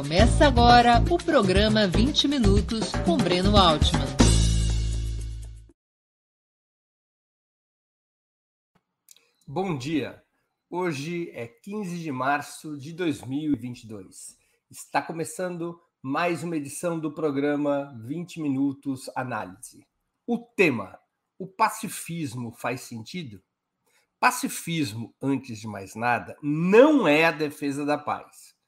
Começa agora o programa 20 Minutos com Breno Altman. Bom dia. Hoje é 15 de março de 2022. Está começando mais uma edição do programa 20 Minutos Análise. O tema: o pacifismo faz sentido? Pacifismo, antes de mais nada, não é a defesa da paz.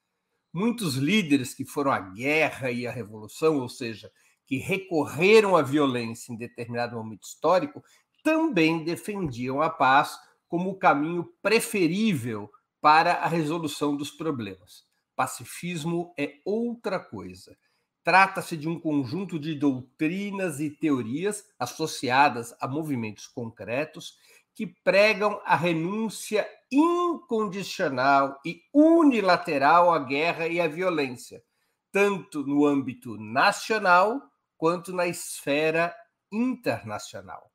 Muitos líderes que foram à guerra e à revolução, ou seja, que recorreram à violência em determinado momento histórico, também defendiam a paz como o caminho preferível para a resolução dos problemas. Pacifismo é outra coisa. Trata-se de um conjunto de doutrinas e teorias associadas a movimentos concretos que pregam a renúncia incondicional e unilateral à guerra e à violência, tanto no âmbito nacional quanto na esfera internacional.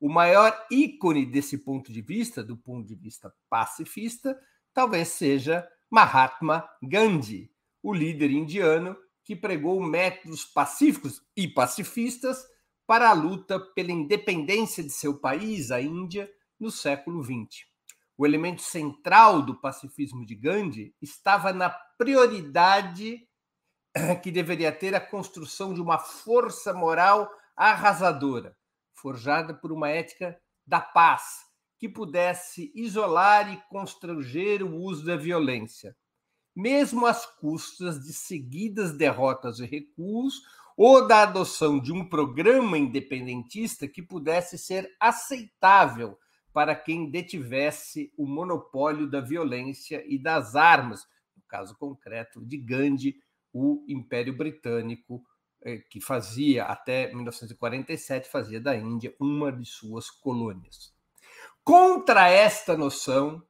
O maior ícone desse ponto de vista, do ponto de vista pacifista, talvez seja Mahatma Gandhi, o líder indiano que pregou métodos pacíficos e pacifistas para a luta pela independência de seu país, a Índia, no século XX. O elemento central do pacifismo de Gandhi estava na prioridade que deveria ter a construção de uma força moral arrasadora, forjada por uma ética da paz, que pudesse isolar e constranger o uso da violência, mesmo às custas de seguidas derrotas e recuos ou da adoção de um programa independentista que pudesse ser aceitável para quem detivesse o monopólio da violência e das armas, no caso concreto de Gandhi, o Império Britânico, eh, que fazia até 1947 fazia da Índia uma de suas colônias. Contra esta noção,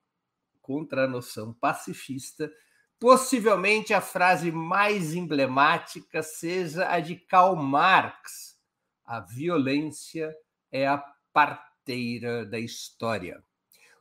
contra a noção pacifista, Possivelmente a frase mais emblemática seja a de Karl Marx: a violência é a parteira da história.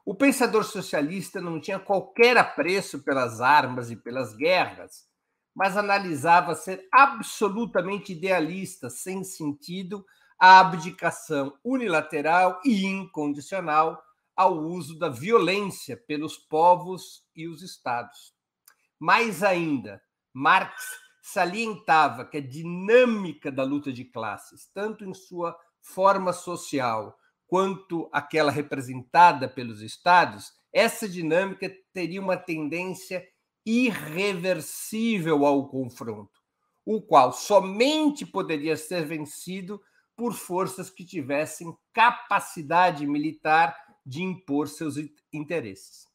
O pensador socialista não tinha qualquer apreço pelas armas e pelas guerras, mas analisava ser absolutamente idealista, sem sentido, a abdicação unilateral e incondicional ao uso da violência pelos povos e os estados. Mais ainda, Marx salientava que a dinâmica da luta de classes, tanto em sua forma social quanto aquela representada pelos estados, essa dinâmica teria uma tendência irreversível ao confronto, o qual somente poderia ser vencido por forças que tivessem capacidade militar de impor seus interesses.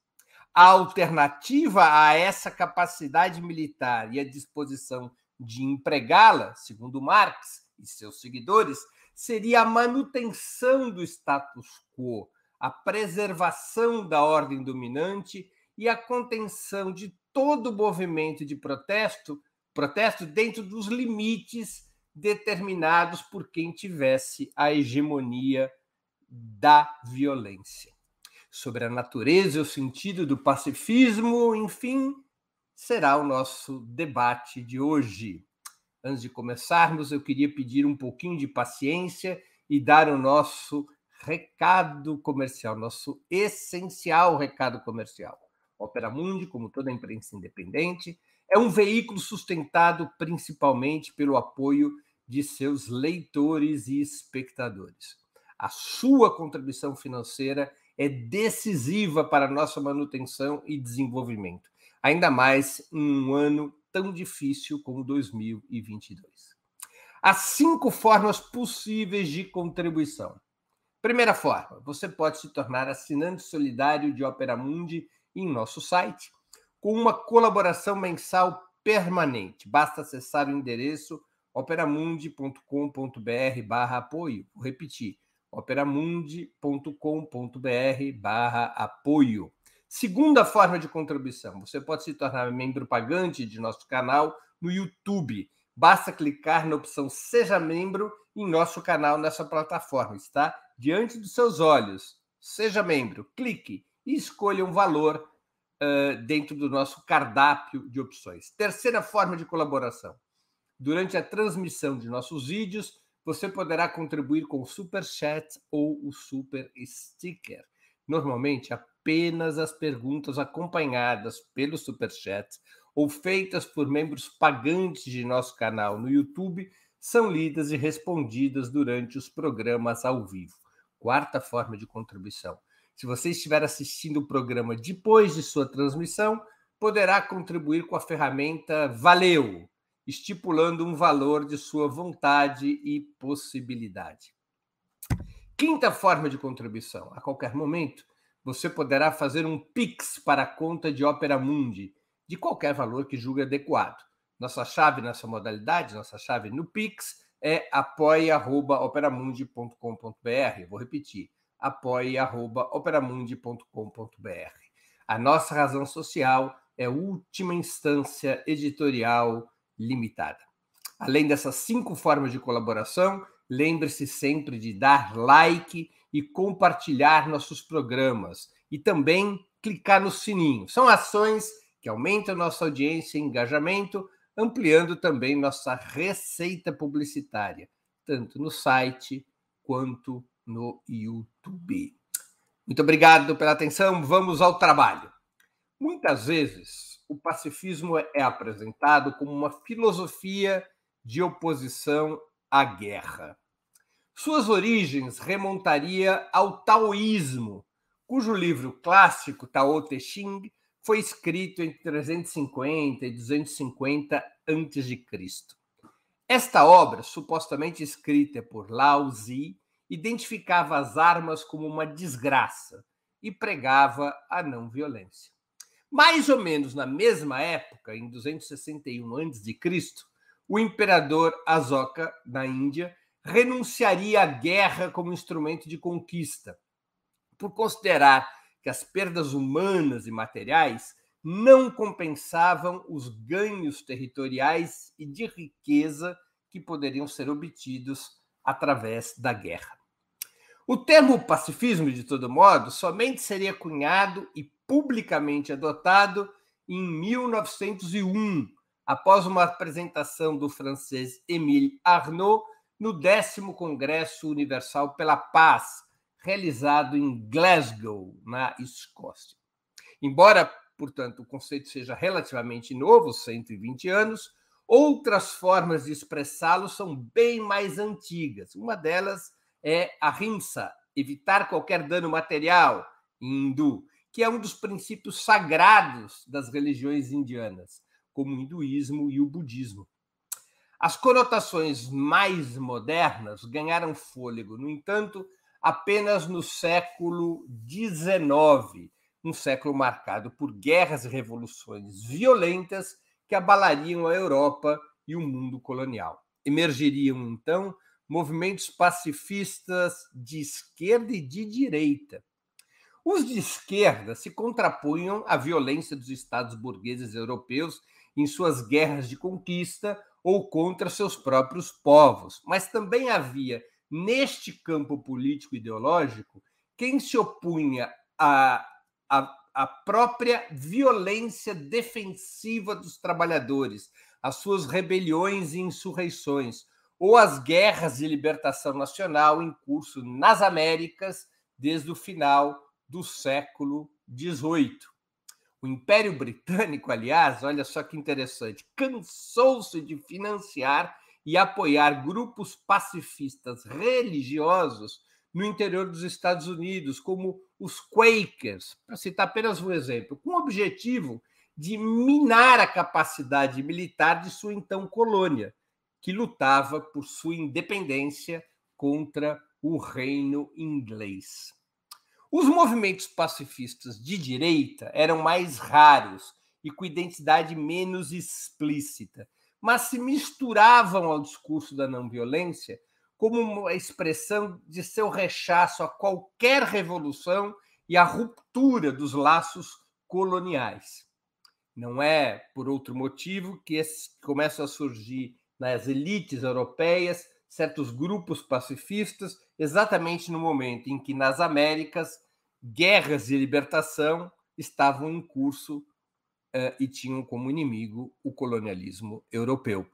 A alternativa a essa capacidade militar e a disposição de empregá-la, segundo Marx e seus seguidores, seria a manutenção do status quo, a preservação da ordem dominante e a contenção de todo movimento de protesto, protesto dentro dos limites determinados por quem tivesse a hegemonia da violência sobre a natureza e o sentido do pacifismo, enfim, será o nosso debate de hoje. Antes de começarmos, eu queria pedir um pouquinho de paciência e dar o nosso recado comercial, nosso essencial recado comercial. Opera Mundi, como toda imprensa independente, é um veículo sustentado principalmente pelo apoio de seus leitores e espectadores. A sua contribuição financeira é decisiva para nossa manutenção e desenvolvimento, ainda mais em um ano tão difícil como 2022. Há cinco formas possíveis de contribuição. Primeira forma, você pode se tornar assinante solidário de Opera Mundi em nosso site, com uma colaboração mensal permanente. Basta acessar o endereço operamundi.com.br barra apoio. Vou repetir, operamundi.com.br barra apoio. Segunda forma de contribuição, você pode se tornar membro pagante de nosso canal no YouTube. Basta clicar na opção Seja Membro em nosso canal nessa plataforma. Está diante dos seus olhos. Seja membro, clique e escolha um valor uh, dentro do nosso cardápio de opções. Terceira forma de colaboração. Durante a transmissão de nossos vídeos, você poderá contribuir com o Super Chat ou o Super Sticker. Normalmente, apenas as perguntas acompanhadas pelo Super Chat ou feitas por membros pagantes de nosso canal no YouTube são lidas e respondidas durante os programas ao vivo. Quarta forma de contribuição. Se você estiver assistindo o programa depois de sua transmissão, poderá contribuir com a ferramenta Valeu, estipulando um valor de sua vontade e possibilidade. Quinta forma de contribuição. A qualquer momento, você poderá fazer um Pix para a conta de Opera Mundi, de qualquer valor que julgue adequado. Nossa chave nessa modalidade, nossa chave no Pix é apoia.operamundi.com.br. Vou repetir, apoia.operamundi.com.br. A nossa razão social é última instância editorial limitada. Além dessas cinco formas de colaboração, lembre-se sempre de dar like e compartilhar nossos programas e também clicar no sininho. São ações que aumentam nossa audiência e engajamento, ampliando também nossa receita publicitária, tanto no site quanto no YouTube. Muito obrigado pela atenção. Vamos ao trabalho. Muitas vezes, o pacifismo é apresentado como uma filosofia de oposição à guerra. Suas origens remontaria ao taoísmo, cujo livro clássico Tao Te Ching foi escrito entre 350 e 250 a.C. Esta obra, supostamente escrita por Lao Zi, identificava as armas como uma desgraça e pregava a não violência. Mais ou menos na mesma época, em 261 a.C., o imperador Asoka, na Índia, renunciaria à guerra como instrumento de conquista, por considerar que as perdas humanas e materiais não compensavam os ganhos territoriais e de riqueza que poderiam ser obtidos através da guerra. O termo pacifismo, de todo modo, somente seria cunhado e publicamente adotado em 1901, após uma apresentação do francês Émile Arnaud no 10 Congresso Universal pela Paz, realizado em Glasgow, na Escócia. Embora, portanto, o conceito seja relativamente novo, 120 anos, outras formas de expressá-lo são bem mais antigas. Uma delas é a rimsa, evitar qualquer dano material, em hindu, que é um dos princípios sagrados das religiões indianas, como o hinduísmo e o budismo. As conotações mais modernas ganharam fôlego, no entanto, apenas no século XIX, um século marcado por guerras e revoluções violentas que abalariam a Europa e o mundo colonial. Emergiriam, então, movimentos pacifistas de esquerda e de direita. Os de esquerda se contrapunham à violência dos estados burgueses europeus em suas guerras de conquista ou contra seus próprios povos, mas também havia neste campo político ideológico, quem se opunha à, à, à própria violência defensiva dos trabalhadores, às suas rebeliões e insurreições, ou às guerras de libertação nacional em curso nas Américas desde o final do século XVIII. O Império Britânico, aliás, olha só que interessante, cansou-se de financiar e apoiar grupos pacifistas religiosos no interior dos Estados Unidos, como os Quakers, para citar apenas um exemplo, com o objetivo de minar a capacidade militar de sua então colônia, que lutava por sua independência contra o reino inglês. Os movimentos pacifistas de direita eram mais raros e com identidade menos explícita, mas se misturavam ao discurso da não violência como uma expressão de seu rechaço a qualquer revolução e a ruptura dos laços coloniais. Não é por outro motivo que começam a surgir nas elites europeias certos grupos pacifistas, exatamente no momento em que nas Américas guerras de libertação estavam em curso uh, e tinham como inimigo o colonialismo europeu.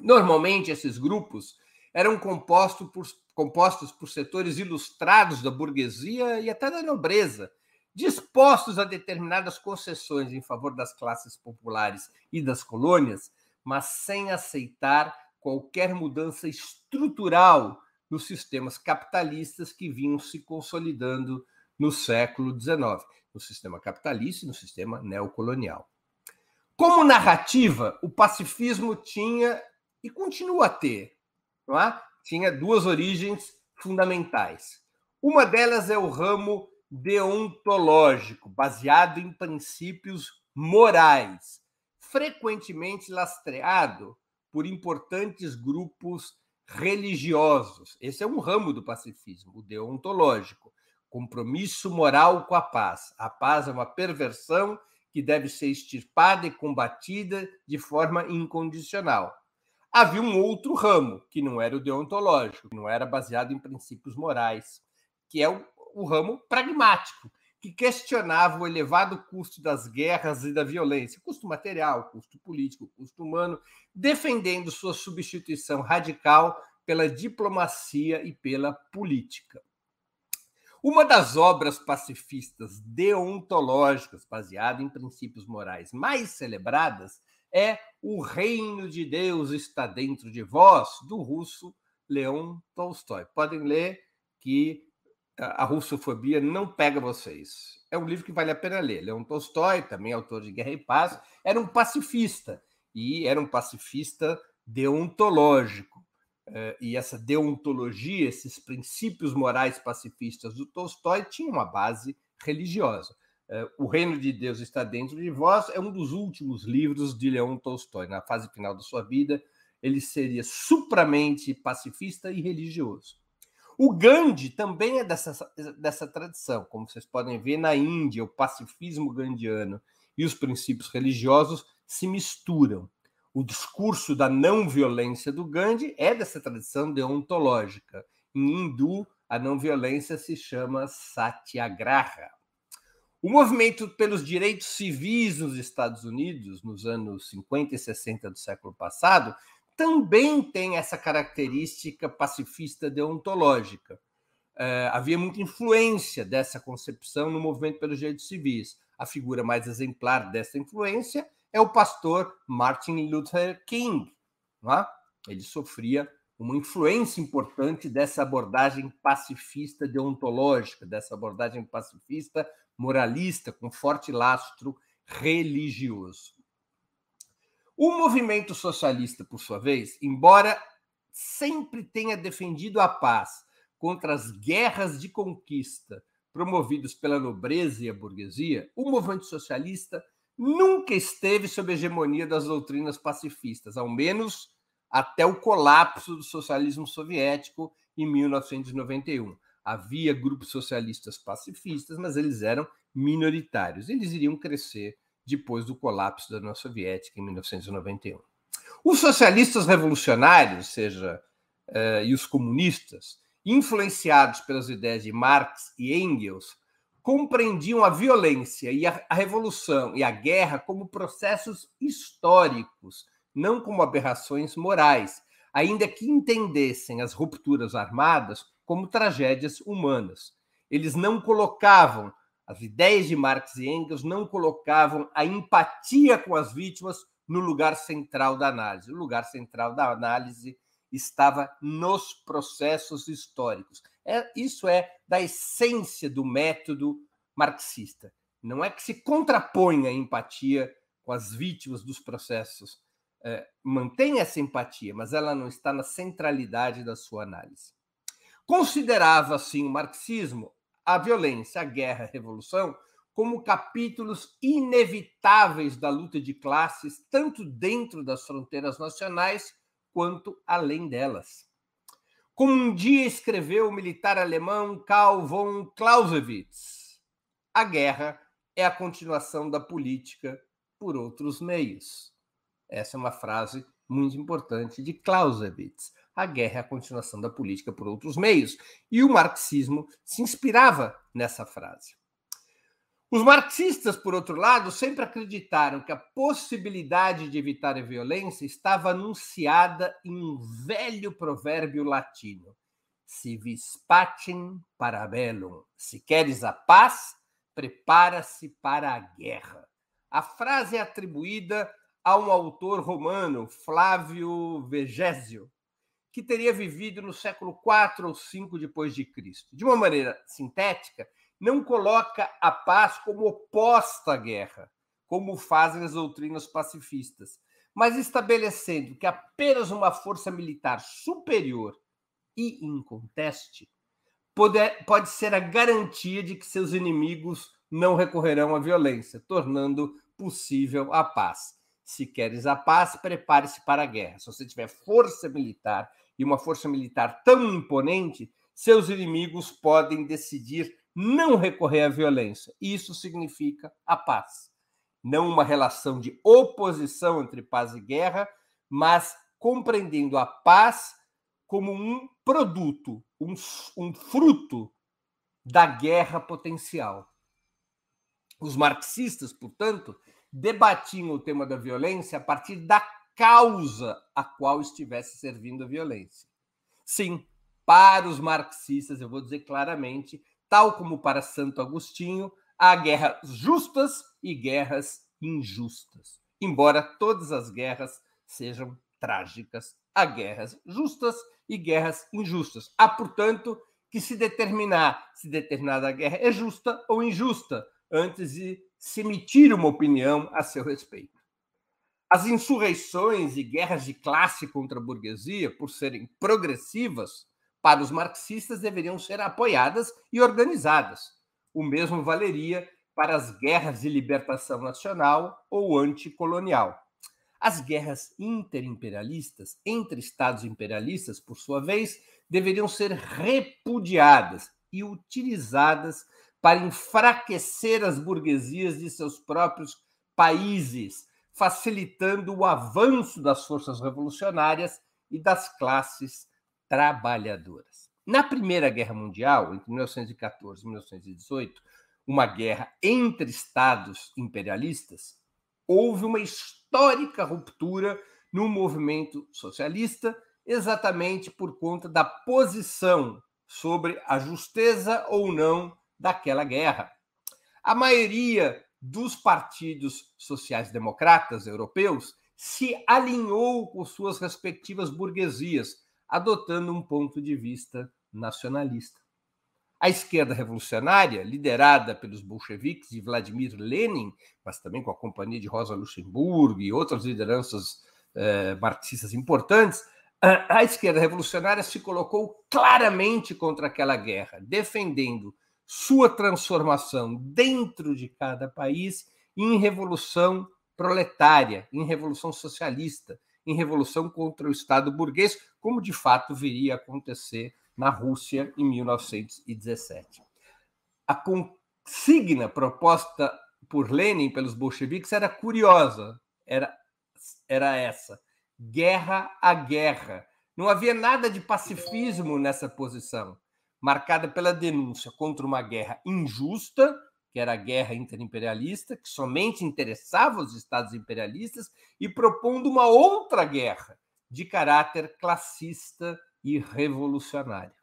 Normalmente, esses grupos eram compostos por, compostos por setores ilustrados da burguesia e até da nobreza, dispostos a determinadas concessões em favor das classes populares e das colônias, mas sem aceitar qualquer mudança estrutural nos sistemas capitalistas que vinham se consolidando no século XIX, no sistema capitalista e no sistema neocolonial. Como narrativa, o pacifismo tinha e continua a ter, não é? tinha duas origens fundamentais. Uma delas é o ramo deontológico, baseado em princípios morais, frequentemente lastreado por importantes grupos religiosos. Esse é um ramo do pacifismo, o deontológico, compromisso moral com a paz. A paz é uma perversão que deve ser extirpada e combatida de forma incondicional. Havia um outro ramo, que não era o deontológico, que não era baseado em princípios morais, que é o o ramo pragmático, que questionava o elevado custo das guerras e da violência, custo material, custo político, custo humano, defendendo sua substituição radical pela diplomacia e pela política. Uma das obras pacifistas deontológicas, baseada em princípios morais mais celebradas, é O Reino de Deus está dentro de vós, do russo Leon Tolstói. Podem ler que a russofobia não pega vocês. É um livro que vale a pena ler. Leon Tolstói, também autor de Guerra e Paz, era um pacifista e era um pacifista deontológico. Eh, e essa deontologia, esses princípios morais pacifistas do Tolstói tinham uma base religiosa. Eh, o Reino de Deus está dentro de vós é um dos últimos livros de Leon Tolstói. Na fase final da sua vida, ele seria supramente pacifista e religioso. O Gandhi também é dessa, dessa tradição, como vocês podem ver na Índia, o pacifismo gandiano e os princípios religiosos se misturam. O discurso da não violência do Gandhi é dessa tradição deontológica. Em hindu, a não violência se chama Satyagraha. O movimento pelos direitos civis nos Estados Unidos, nos anos 50 e 60 do século passado, também tem essa característica pacifista deontológica. É, havia muita influência dessa concepção no movimento pelos direitos civis. A figura mais exemplar dessa influência é o pastor Martin Luther King. É? Ele sofria uma influência importante dessa abordagem pacifista deontológica, dessa abordagem pacifista moralista, com forte lastro religioso. O movimento socialista, por sua vez, embora sempre tenha defendido a paz contra as guerras de conquista promovidos pela nobreza e a burguesia, o movimento socialista nunca esteve sob a hegemonia das doutrinas pacifistas, ao menos até o colapso do socialismo soviético em 1991. Havia grupos socialistas pacifistas, mas eles eram minoritários. Eles iriam crescer depois do colapso da União Soviética em 1991. Os socialistas revolucionários, seja, uh, e os comunistas, influenciados pelas ideias de Marx e Engels, compreendiam a violência e a revolução e a guerra como processos históricos, não como aberrações morais, ainda que entendessem as rupturas armadas como tragédias humanas. Eles não colocavam as ideias de Marx e Engels não colocavam a empatia com as vítimas no lugar central da análise. O lugar central da análise estava nos processos históricos. É, isso é da essência do método marxista. Não é que se contraponha a empatia com as vítimas dos processos. É, mantém essa empatia, mas ela não está na centralidade da sua análise. Considerava, assim, o marxismo a violência, a guerra, a revolução, como capítulos inevitáveis da luta de classes, tanto dentro das fronteiras nacionais quanto além delas. Como um dia escreveu o militar alemão Karl von Clausewitz, a guerra é a continuação da política por outros meios. Essa é uma frase muito importante de Clausewitz a guerra é a continuação da política por outros meios. E o marxismo se inspirava nessa frase. Os marxistas, por outro lado, sempre acreditaram que a possibilidade de evitar a violência estava anunciada em um velho provérbio latino: Si vis pacem para bellum. Se queres a paz, prepara-se para a guerra. A frase é atribuída a um autor romano, Flávio Vegésio, que teria vivido no século IV ou V depois de Cristo. De uma maneira sintética, não coloca a paz como oposta à guerra, como fazem as doutrinas pacifistas, mas estabelecendo que apenas uma força militar superior e inconteste pode, pode ser a garantia de que seus inimigos não recorrerão à violência, tornando possível a paz. Se queres a paz, prepare-se para a guerra. Se você tiver força militar e uma força militar tão imponente, seus inimigos podem decidir não recorrer à violência. Isso significa a paz. Não uma relação de oposição entre paz e guerra, mas compreendendo a paz como um produto, um, um fruto da guerra potencial. Os marxistas, portanto, debatiam o tema da violência a partir da causa a qual estivesse servindo a violência. Sim, para os marxistas, eu vou dizer claramente, tal como para Santo Agostinho, há guerras justas e guerras injustas. Embora todas as guerras sejam trágicas, há guerras justas e guerras injustas. Há, portanto, que se determinar se determinada guerra é justa ou injusta antes de se emitir uma opinião a seu respeito. As insurreições e guerras de classe contra a burguesia, por serem progressivas, para os marxistas deveriam ser apoiadas e organizadas. O mesmo valeria para as guerras de libertação nacional ou anticolonial. As guerras interimperialistas entre estados imperialistas, por sua vez, deveriam ser repudiadas e utilizadas para enfraquecer as burguesias de seus próprios países, facilitando o avanço das forças revolucionárias e das classes trabalhadoras. Na Primeira Guerra Mundial, entre 1914 e 1918, uma guerra entre estados imperialistas, houve uma histórica ruptura no movimento socialista, exatamente por conta da posição sobre a justeza ou não daquela guerra. A maioria dos partidos sociais-democratas europeus se alinhou com suas respectivas burguesias, adotando um ponto de vista nacionalista. A esquerda revolucionária, liderada pelos bolcheviques e Vladimir Lenin, mas também com a companhia de Rosa Luxemburgo e outras lideranças eh, marxistas importantes, a, a esquerda revolucionária se colocou claramente contra aquela guerra, defendendo sua transformação dentro de cada país em revolução proletária, em revolução socialista, em revolução contra o Estado burguês, como de fato viria a acontecer na Rússia em 1917. A consigna proposta por Lenin pelos bolcheviques era curiosa, era, era essa: guerra a guerra. Não havia nada de pacifismo nessa posição, marcada pela denúncia contra uma guerra injusta que era a guerra interimperialista, que somente interessava os estados imperialistas, e propondo uma outra guerra de caráter classista e revolucionário.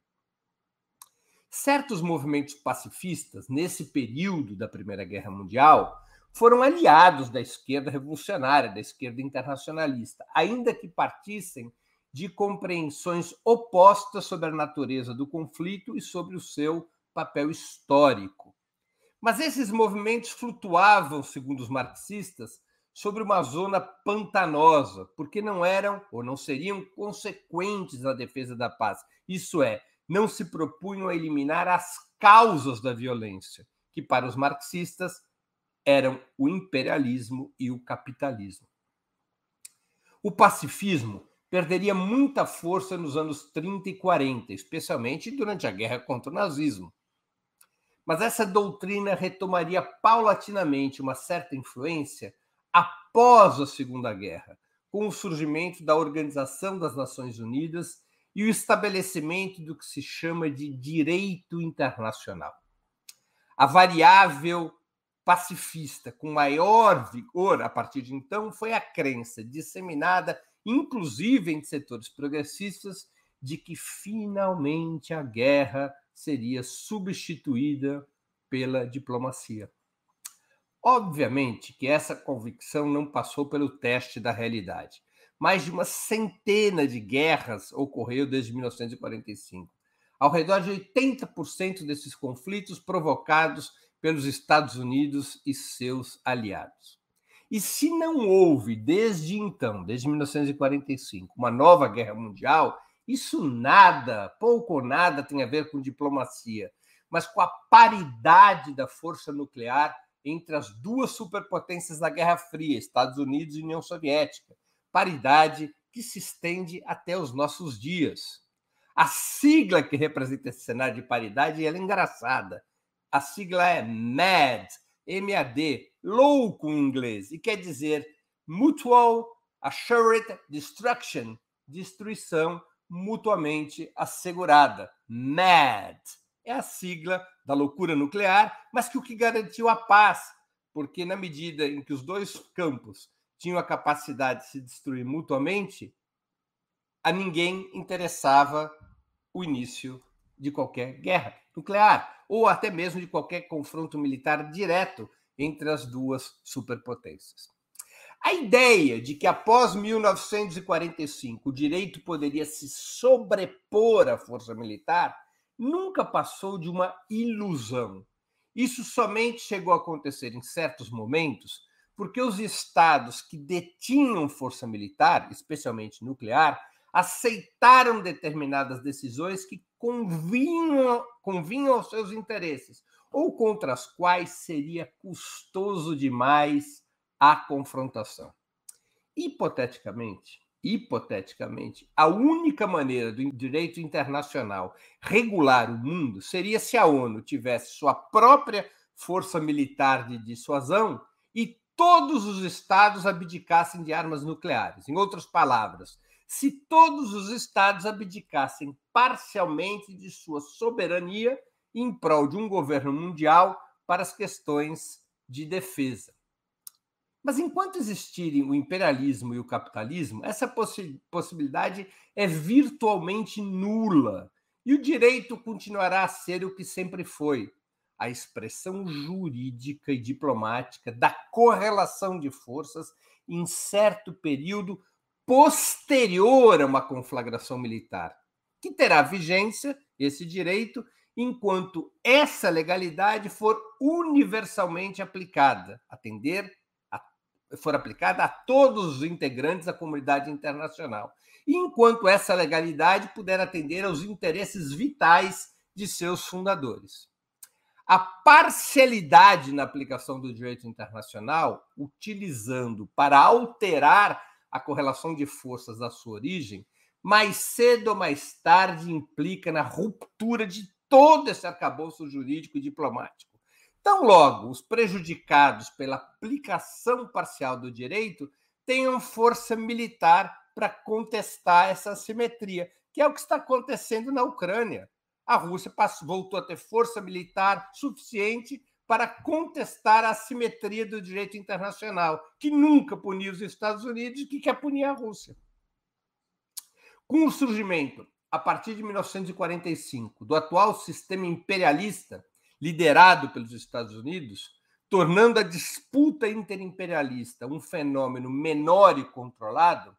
Certos movimentos pacifistas, nesse período da Primeira Guerra Mundial, foram aliados da esquerda revolucionária, da esquerda internacionalista, ainda que partissem de compreensões opostas sobre a natureza do conflito e sobre o seu papel histórico. Mas esses movimentos flutuavam, segundo os marxistas, sobre uma zona pantanosa, porque não eram ou não seriam consequentes na defesa da paz. Isso é, não se propunham a eliminar as causas da violência, que para os marxistas eram o imperialismo e o capitalismo. O pacifismo perderia muita força nos anos 30 e 40, especialmente durante a guerra contra o nazismo. Mas essa doutrina retomaria paulatinamente uma certa influência após a Segunda Guerra, com o surgimento da Organização das Nações Unidas e o estabelecimento do que se chama de direito internacional. A variável pacifista com maior vigor a partir de então foi a crença disseminada, inclusive em setores progressistas, de que finalmente a guerra seria substituída pela diplomacia. Obviamente que essa convicção não passou pelo teste da realidade. Mais de uma centena de guerras ocorreu desde 1945. Ao redor de 80% desses conflitos provocados pelos Estados Unidos e seus aliados. E se não houve desde então, desde 1945, uma nova guerra mundial, isso nada, pouco ou nada tem a ver com diplomacia, mas com a paridade da força nuclear entre as duas superpotências da Guerra Fria, Estados Unidos e União Soviética. Paridade que se estende até os nossos dias. A sigla que representa esse cenário de paridade é engraçada. A sigla é MAD, M-A-D, louco em inglês, e quer dizer Mutual Assured Destruction, destruição mutuamente assegurada. MAD é a sigla da loucura nuclear, mas que o que garantiu a paz, porque na medida em que os dois campos tinham a capacidade de se destruir mutuamente, a ninguém interessava o início de qualquer guerra nuclear ou até mesmo de qualquer confronto militar direto entre as duas superpotências. A ideia de que após 1945 o direito poderia se sobrepor à força militar nunca passou de uma ilusão. Isso somente chegou a acontecer em certos momentos porque os estados que detinham força militar, especialmente nuclear, aceitaram determinadas decisões que convinham, convinham aos seus interesses ou contra as quais seria custoso demais à confrontação. Hipoteticamente, hipoteticamente, a única maneira do direito internacional regular o mundo seria se a ONU tivesse sua própria força militar de dissuasão e todos os estados abdicassem de armas nucleares. Em outras palavras, se todos os estados abdicassem parcialmente de sua soberania em prol de um governo mundial para as questões de defesa. Mas enquanto existirem o imperialismo e o capitalismo, essa possi possibilidade é virtualmente nula. E o direito continuará a ser o que sempre foi a expressão jurídica e diplomática da correlação de forças em certo período posterior a uma conflagração militar, que terá vigência, esse direito, enquanto essa legalidade for universalmente aplicada, atender for aplicada a todos os integrantes da comunidade internacional, enquanto essa legalidade puder atender aos interesses vitais de seus fundadores. A parcialidade na aplicação do direito internacional, utilizando para alterar a correlação de forças da sua origem, mais cedo ou mais tarde implica na ruptura de todo esse arcabouço jurídico e diplomático. Tão logo os prejudicados pela aplicação parcial do direito tenham força militar para contestar essa assimetria, que é o que está acontecendo na Ucrânia. A Rússia passou, voltou a ter força militar suficiente para contestar a assimetria do direito internacional, que nunca puniu os Estados Unidos e que quer punir a Rússia. Com o surgimento, a partir de 1945, do atual sistema imperialista, liderado pelos Estados Unidos, tornando a disputa interimperialista um fenômeno menor e controlado,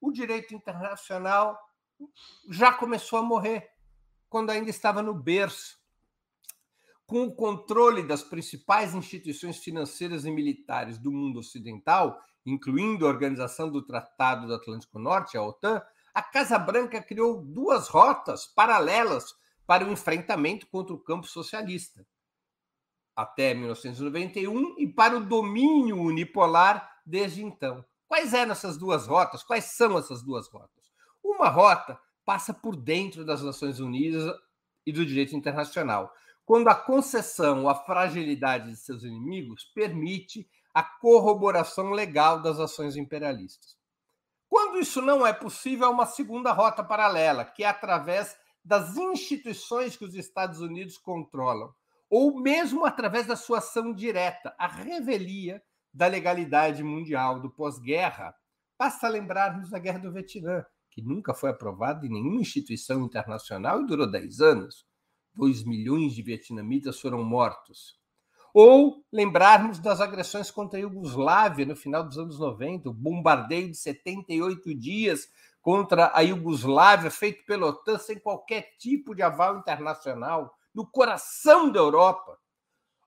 o direito internacional já começou a morrer, quando ainda estava no berço. Com o controle das principais instituições financeiras e militares do mundo ocidental, incluindo a Organização do Tratado do Atlântico Norte, a OTAN, a Casa Branca criou duas rotas paralelas para o enfrentamento contra o campo socialista, até 1991, e para o domínio unipolar desde então. Quais eram essas duas rotas? Quais são essas duas rotas? Uma rota passa por dentro das Nações Unidas e do direito internacional, quando a concessão a fragilidade de seus inimigos permite a corroboração legal das ações imperialistas. Quando isso não é possível, há uma segunda rota paralela, que é através das instituições que os Estados Unidos controlam, ou mesmo através da sua ação direta, a revelia da legalidade mundial do pós-guerra. Basta lembrarmos da Guerra do Vietnã, que nunca foi aprovada em nenhuma instituição internacional e durou 10 anos. 2 milhões de vietnamitas foram mortos. Ou lembrarmos das agressões contra a Iugoslávia no final dos anos 90, o bombardeio de 78 dias contra a Iugoslávia, feito pela OTAN sem qualquer tipo de aval internacional, no coração da Europa.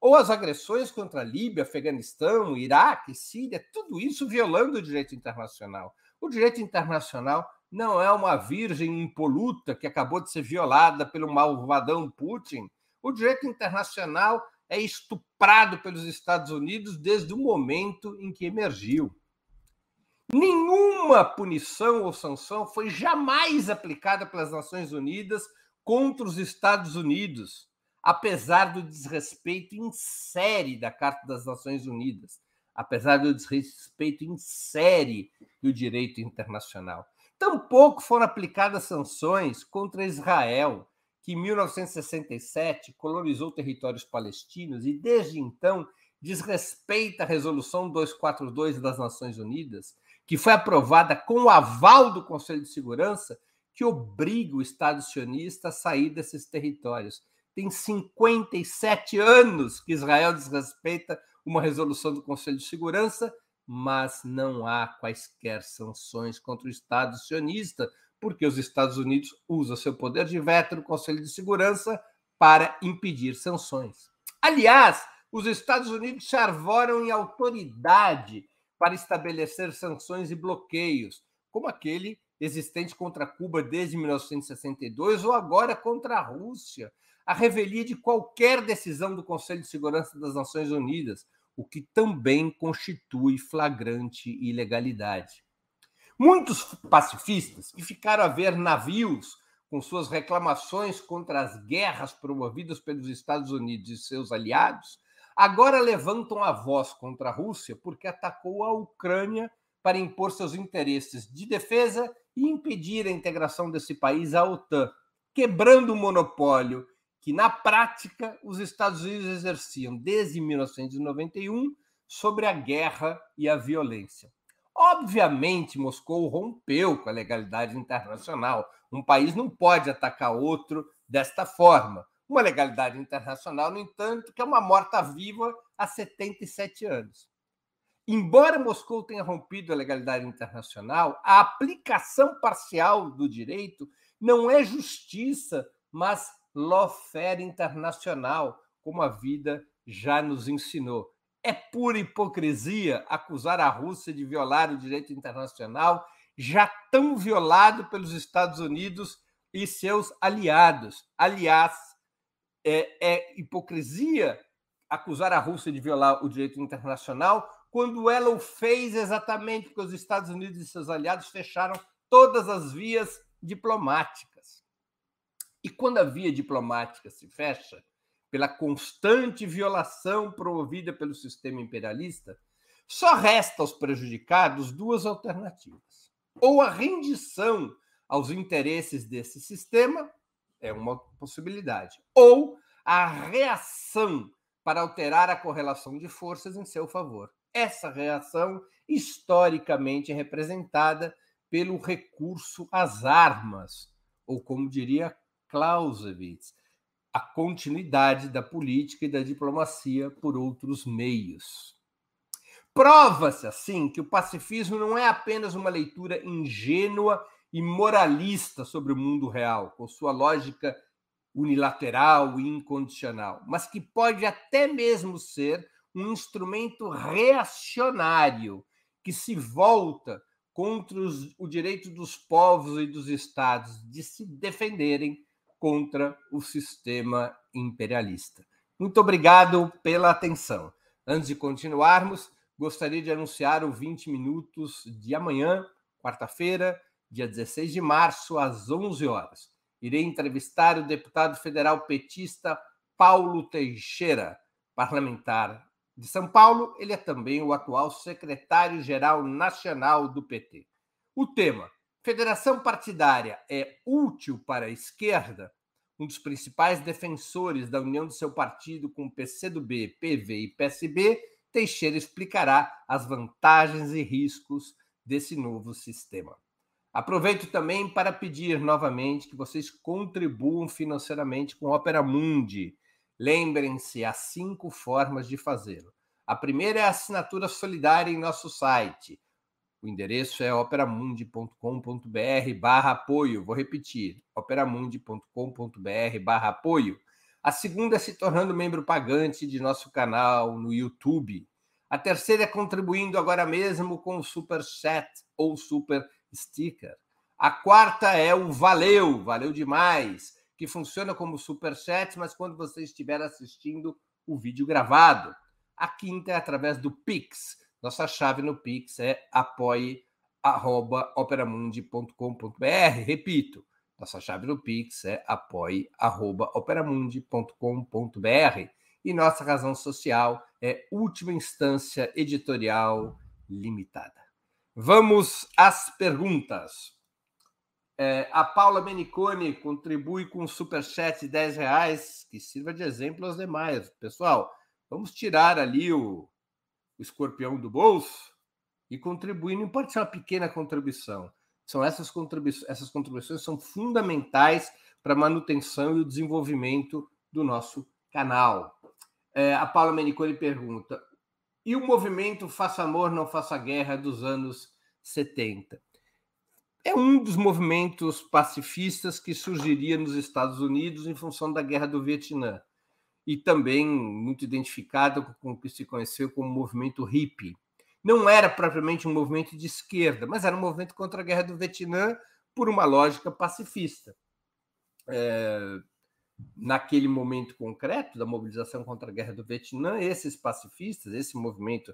Ou as agressões contra a Líbia, Afeganistão, Iraque, Síria, tudo isso violando o direito internacional. O direito internacional não é uma virgem impoluta que acabou de ser violada pelo malvadão Putin. O direito internacional é estuprado pelos Estados Unidos desde o momento em que emergiu. Nenhuma punição ou sanção foi jamais aplicada pelas Nações Unidas contra os Estados Unidos, apesar do desrespeito em série da Carta das Nações Unidas, apesar do desrespeito em série do direito internacional. Tampouco foram aplicadas sanções contra Israel, que em 1967 colonizou territórios palestinos e desde então desrespeita a Resolução 242 das Nações Unidas, que foi aprovada com o aval do Conselho de Segurança, que obriga o Estado sionista a sair desses territórios. Tem 57 anos que Israel desrespeita uma resolução do Conselho de Segurança mas não há quaisquer sanções contra o Estado sionista, porque os Estados Unidos usam seu poder de veto no Conselho de Segurança para impedir sanções. Aliás, os Estados Unidos se arvoram em autoridade para estabelecer sanções e bloqueios, como aquele existente contra Cuba desde 1962 ou agora contra a Rússia, a revelia de qualquer decisão do Conselho de Segurança das Nações Unidas, o que também constitui flagrante ilegalidade. Muitos pacifistas que ficaram a ver navios com suas reclamações contra as guerras promovidas pelos Estados Unidos e seus aliados, agora levantam a voz contra a Rússia porque atacou a Ucrânia para impor seus interesses de defesa e impedir a integração desse país à OTAN, quebrando o monopólio que, na prática, os Estados Unidos exerciam desde 1991 sobre a guerra e a violência. Obviamente, Moscou rompeu com a legalidade internacional. Um país não pode atacar outro desta forma. Uma legalidade internacional, no entanto, que é uma morta-viva há 77 anos. Embora Moscou tenha rompido a legalidade internacional, a aplicação parcial do direito não é justiça, mas lawfare internacional, como a vida já nos ensinou. É pura hipocrisia acusar a Rússia de violar o direito internacional, já tão violado pelos Estados Unidos e seus aliados. Aliás, é, é hipocrisia acusar a Rússia de violar o direito internacional quando ela o fez exatamente porque os Estados Unidos e seus aliados fecharam todas as vias diplomáticas. E quando a via diplomática se fecha, pela constante violação promovida pelo sistema imperialista, só resta aos prejudicados duas alternativas. Ou a rendição aos interesses desse sistema, é uma possibilidade, ou a reação para alterar a correlação de forças em seu favor. Essa reação, historicamente, representada pelo recurso às armas, ou como diria Clausewitz, a continuidade da política e da diplomacia por outros meios. Prova-se, assim, que o pacifismo não é apenas uma leitura ingênua e moralista sobre o mundo real, com sua lógica unilateral e incondicional, mas que pode até mesmo ser um instrumento reacionário que se volta contra os, o direito dos povos e dos estados de se defenderem contra o sistema imperialista. Muito obrigado pela atenção. Antes de continuarmos, gostaria de anunciar o 20 minutos de amanhã, quarta-feira, dia 16 de março, às 11 horas. Irei entrevistar o deputado federal petista Paulo Teixeira, parlamentar de São Paulo. Ele é também o atual secretário-geral nacional do PT. O tema: federação partidária é útil para a esquerda? um dos principais defensores da união do seu partido com o PCdoB, PV e PSB, Teixeira explicará as vantagens e riscos desse novo sistema. Aproveito também para pedir novamente que vocês contribuam financeiramente com Opera Mundi. Lembrem-se, há cinco formas de fazê-lo. A primeira é a assinatura solidária em nosso site. O endereço é operamundi.com.br barra apoio. Vou repetir, operamundi.com.br barra apoio. A segunda é se tornando membro pagante de nosso canal no YouTube. A terceira é contribuindo agora mesmo com o Super Chat ou Super Sticker. A quarta é o Valeu, valeu demais, que funciona como Super Chat, mas quando você estiver assistindo o vídeo gravado. A quinta é através do Pix. Nossa chave no Pix é apoie.operamundi.com.br. Repito, nossa chave no Pix é apoie.operamundi.com.br. E nossa razão social é Última Instância Editorial Limitada. Vamos às perguntas. É, a Paula Menicone contribui com um superchat de 10 reais, que sirva de exemplo aos demais. Pessoal, Vamos tirar ali o, o escorpião do bolso e contribuir. Não importa se é uma pequena contribuição. São essas contribuições, essas contribuições são fundamentais para a manutenção e o desenvolvimento do nosso canal. É, a Paula Meniconi pergunta: e o movimento Faça Amor, Não Faça Guerra dos anos 70? É um dos movimentos pacifistas que surgiria nos Estados Unidos em função da Guerra do Vietnã e também muito identificado com o que se conheceu como movimento hippie. Não era propriamente um movimento de esquerda, mas era um movimento contra a guerra do Vietnã por uma lógica pacifista. É, naquele momento concreto da mobilização contra a guerra do Vietnã, esses pacifistas, esse movimento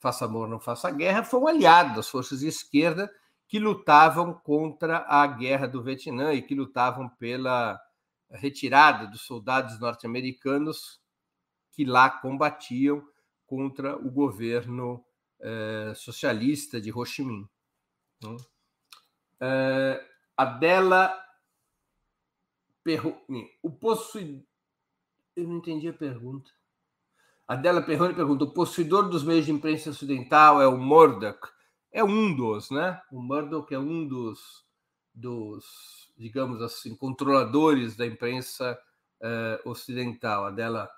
Faça Amor, Não Faça Guerra, foi um aliado das forças de esquerda que lutavam contra a guerra do Vietnã e que lutavam pela retirada dos soldados norte-americanos que lá combatiam contra o governo eh, socialista de Ho Chi Minh. Né? Eh, Adela Perrone, o possuidor. Eu não entendi a pergunta. Adela Perrone pergunta: o possuidor dos meios de imprensa ocidental é o Murdoch? É um dos, né? O Murdoch é um dos, dos digamos assim, controladores da imprensa uh, ocidental, a dela.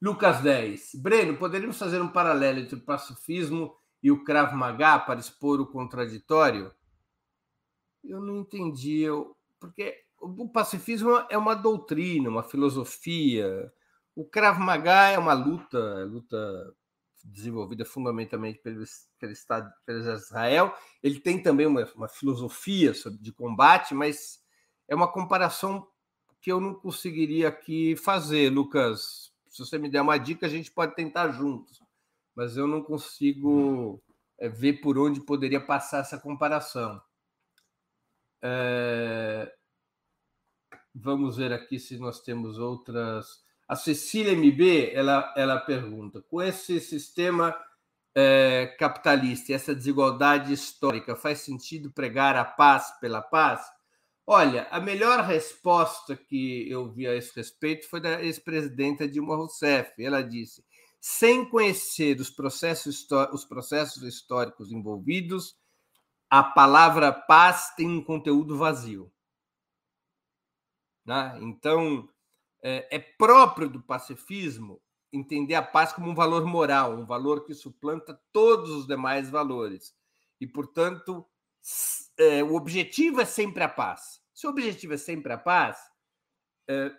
Lucas 10. Breno, poderíamos fazer um paralelo entre o pacifismo e o Krav Maga para expor o contraditório? Eu não entendi, eu, porque o pacifismo é uma doutrina, uma filosofia. O Krav Maga é uma luta, luta desenvolvida fundamentalmente pelo, pelo Estado, pelo Israel. Ele tem também uma, uma filosofia de combate, mas é uma comparação que eu não conseguiria aqui fazer, Lucas. Se você me der uma dica, a gente pode tentar juntos, mas eu não consigo é, ver por onde poderia passar essa comparação. É... Vamos ver aqui se nós temos outras. A Cecília MB, ela, ela pergunta, com esse sistema é, capitalista e essa desigualdade histórica, faz sentido pregar a paz pela paz? Olha, a melhor resposta que eu vi a esse respeito foi da ex-presidenta Dilma Rousseff. Ela disse: sem conhecer os processos, os processos históricos envolvidos, a palavra paz tem um conteúdo vazio. Né? Então, é, é próprio do pacifismo entender a paz como um valor moral, um valor que suplanta todos os demais valores. E, portanto, é, o objetivo é sempre a paz. Se o objetivo é sempre a paz, é,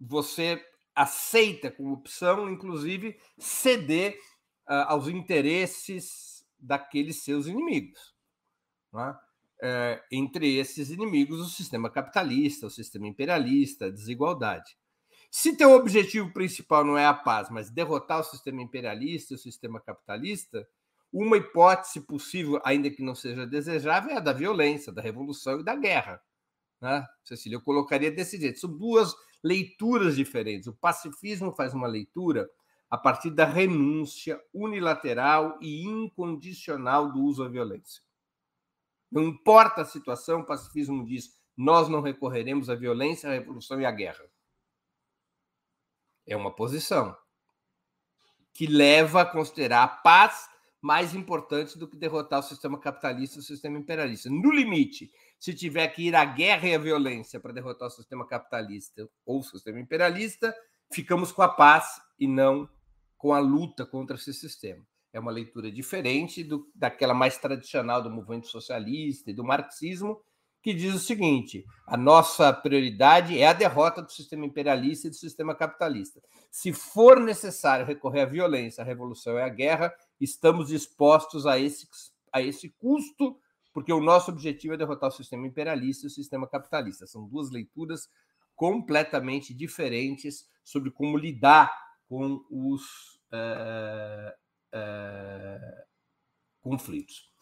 você aceita como opção, inclusive, ceder uh, aos interesses daqueles seus inimigos. É? É, entre esses inimigos, o sistema capitalista, o sistema imperialista, a desigualdade. Se teu objetivo principal não é a paz, mas derrotar o sistema imperialista, o sistema capitalista, uma hipótese possível, ainda que não seja desejável, é a da violência, da revolução e da guerra. Né? Cecília, eu colocaria desse jeito. São duas leituras diferentes. O pacifismo faz uma leitura a partir da renúncia unilateral e incondicional do uso à violência. Não importa a situação, o pacifismo diz: nós não recorreremos à violência, à revolução e à guerra. É uma posição que leva a considerar a paz mais importante do que derrotar o sistema capitalista e o sistema imperialista. No limite, se tiver que ir à guerra e à violência para derrotar o sistema capitalista ou o sistema imperialista, ficamos com a paz e não com a luta contra esse sistema. É uma leitura diferente do, daquela mais tradicional do movimento socialista e do marxismo, que diz o seguinte: a nossa prioridade é a derrota do sistema imperialista e do sistema capitalista. Se for necessário recorrer à violência, à revolução e à guerra, estamos dispostos a esse, a esse custo, porque o nosso objetivo é derrotar o sistema imperialista e o sistema capitalista. São duas leituras completamente diferentes sobre como lidar com os uh, uh, conflitos.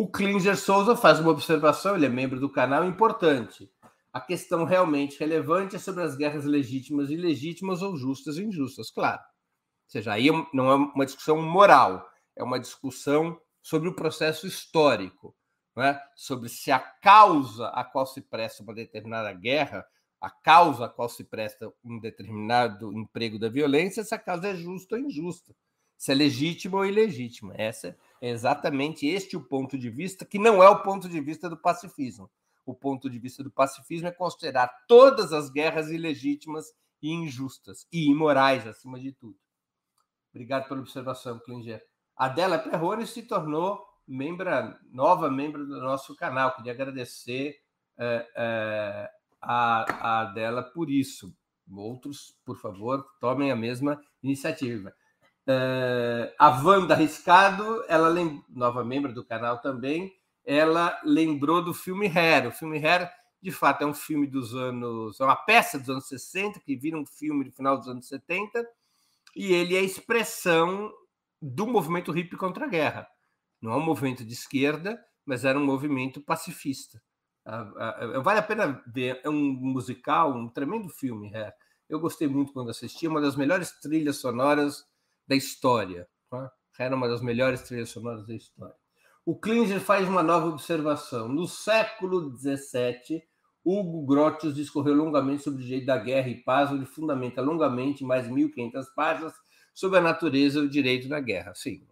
O Klinger Souza faz uma observação, ele é membro do canal, importante. A questão realmente relevante é sobre as guerras legítimas e ilegítimas ou justas e injustas, claro. Ou seja, aí é não é uma discussão moral, é uma discussão sobre o processo histórico, é? sobre se a causa a qual se presta uma determinada guerra, a causa a qual se presta um determinado emprego da violência, essa causa é justa ou injusta, se é legítima ou ilegítima. Essa é exatamente este o ponto de vista, que não é o ponto de vista do pacifismo. O ponto de vista do pacifismo é considerar todas as guerras ilegítimas e injustas e imorais, acima de tudo. Obrigado pela observação, Klinger. Adela Perrone se tornou membra, nova membro do nosso canal. Queria agradecer é, é, a, a Adela por isso. Outros, por favor, tomem a mesma iniciativa. É, a Wanda Riscado, ela nova membro do canal também, ela lembrou do filme Hair. O filme Hair, de fato, é um filme dos anos. é uma peça dos anos 60, que vira um filme no final dos anos 70, e ele é expressão do movimento hippie contra a guerra. Não é um movimento de esquerda, mas era um movimento pacifista. Vale a pena ver, é um musical, um tremendo filme. É. Eu gostei muito quando assisti, uma das melhores trilhas sonoras da história. Tá? Era uma das melhores trilhas sonoras da história. O Klinger faz uma nova observação. No século XVII, Hugo Grotius discorreu longamente sobre o direito da guerra e paz, onde fundamenta longamente, mais de 1.500 páginas, sobre a natureza e o direito da guerra. Sim,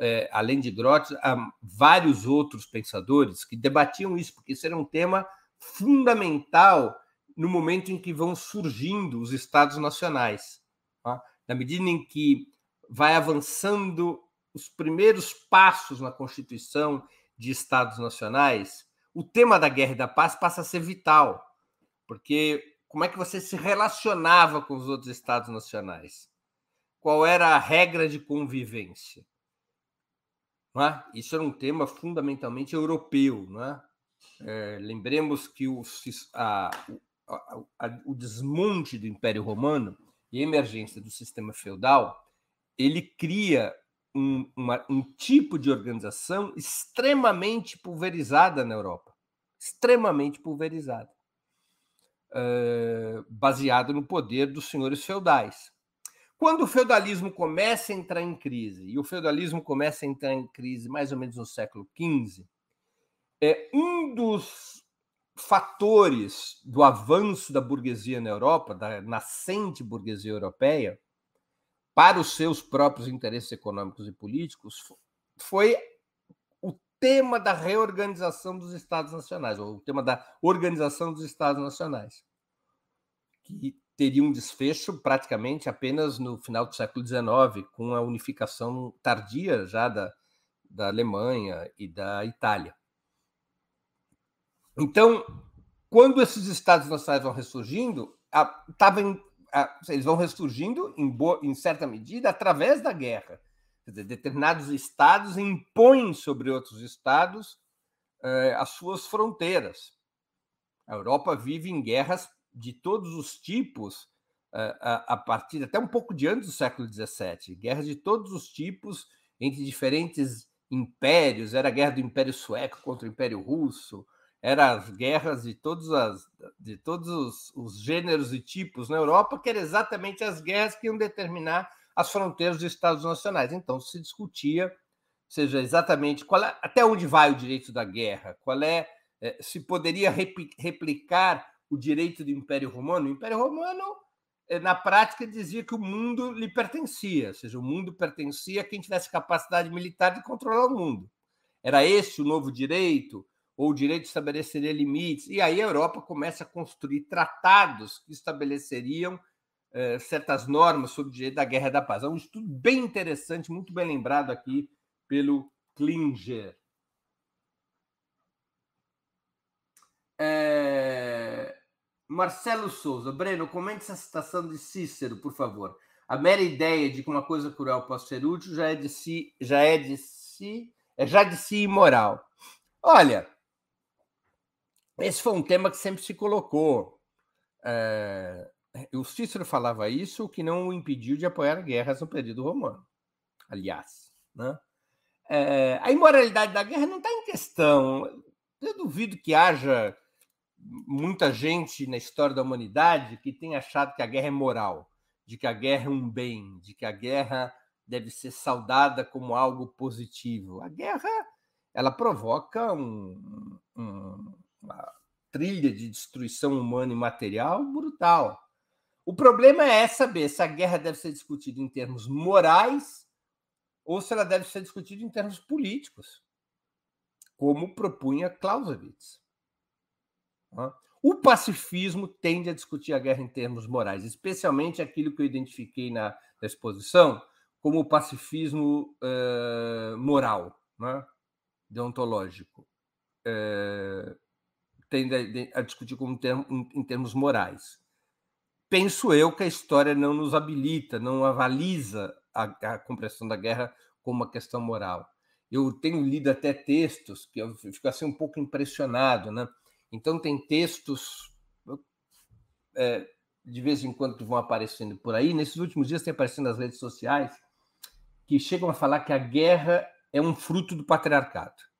é, além de Grotius, há vários outros pensadores que debatiam isso, porque isso era um tema fundamental no momento em que vão surgindo os estados nacionais. Tá? Na medida em que vai avançando os primeiros passos na constituição de estados nacionais, o tema da guerra e da paz passa a ser vital, porque como é que você se relacionava com os outros estados nacionais? qual era a regra de convivência. É? Isso era um tema fundamentalmente europeu. É? É, lembremos que o, a, a, a, o desmonte do Império Romano e a emergência do sistema feudal, ele cria um, uma, um tipo de organização extremamente pulverizada na Europa. Extremamente pulverizada. Uh, baseado no poder dos senhores feudais. Quando o feudalismo começa a entrar em crise, e o feudalismo começa a entrar em crise mais ou menos no século XV, é um dos fatores do avanço da burguesia na Europa, da nascente burguesia europeia, para os seus próprios interesses econômicos e políticos, foi o tema da reorganização dos Estados Nacionais, ou o tema da organização dos Estados Nacionais, que teria um desfecho praticamente apenas no final do século XIX, com a unificação tardia já da, da Alemanha e da Itália. Então, quando esses estados nacionais vão ressurgindo, a, tava em, eles vão ressurgindo em, boa, em certa medida através da guerra. Dizer, determinados estados impõem sobre outros estados eh, as suas fronteiras. A Europa vive em guerras de todos os tipos a, a partir até um pouco de antes do século XVII, guerras de todos os tipos entre diferentes impérios, era a guerra do Império Sueco contra o Império Russo, eram as guerras de todos, as, de todos os, os, gêneros e tipos na Europa, que eram exatamente as guerras que iam determinar as fronteiras dos Estados Nacionais. Então se discutia, seja exatamente qual é, até onde vai o direito da guerra, qual é é, se poderia replicar o direito do Império Romano. O Império Romano, é, na prática, dizia que o mundo lhe pertencia, ou seja, o mundo pertencia a quem tivesse capacidade militar de controlar o mundo. Era esse o novo direito? Ou o direito estabeleceria limites? E aí a Europa começa a construir tratados que estabeleceriam eh, certas normas sobre o direito da guerra e da paz. É um estudo bem interessante, muito bem lembrado aqui pelo Klinger. É... Marcelo Souza, Breno, comente essa citação de Cícero, por favor. A mera ideia de que uma coisa cruel pode ser útil já é de si, já é de si, é já de si imoral. Olha, esse foi um tema que sempre se colocou. É, o Cícero falava isso, o que não o impediu de apoiar guerras no período romano. Aliás, né? É, a imoralidade da guerra não está em questão. Eu duvido que haja muita gente na história da humanidade que tenha achado que a guerra é moral, de que a guerra é um bem, de que a guerra deve ser saudada como algo positivo. A guerra ela provoca um, um, uma trilha de destruição humana e material brutal. O problema é saber se a guerra deve ser discutida em termos morais ou se ela deve ser discutida em termos políticos, como propunha Clausewitz. O pacifismo tende a discutir a guerra em termos morais, especialmente aquilo que eu identifiquei na, exposição como o pacifismo uh, moral, né? deontológico. Uh, tende a, discutir como termo, em, termos morais. Penso eu que a história não nos habilita, não avaliza a, a compreensão da guerra como uma questão moral. Eu tenho lido até textos que eu fico assim um pouco impressionado, né? Então, tem textos é, de vez em quando que vão aparecendo por aí. Nesses últimos dias tem aparecido nas redes sociais que chegam a falar que a guerra é um fruto do patriarcado.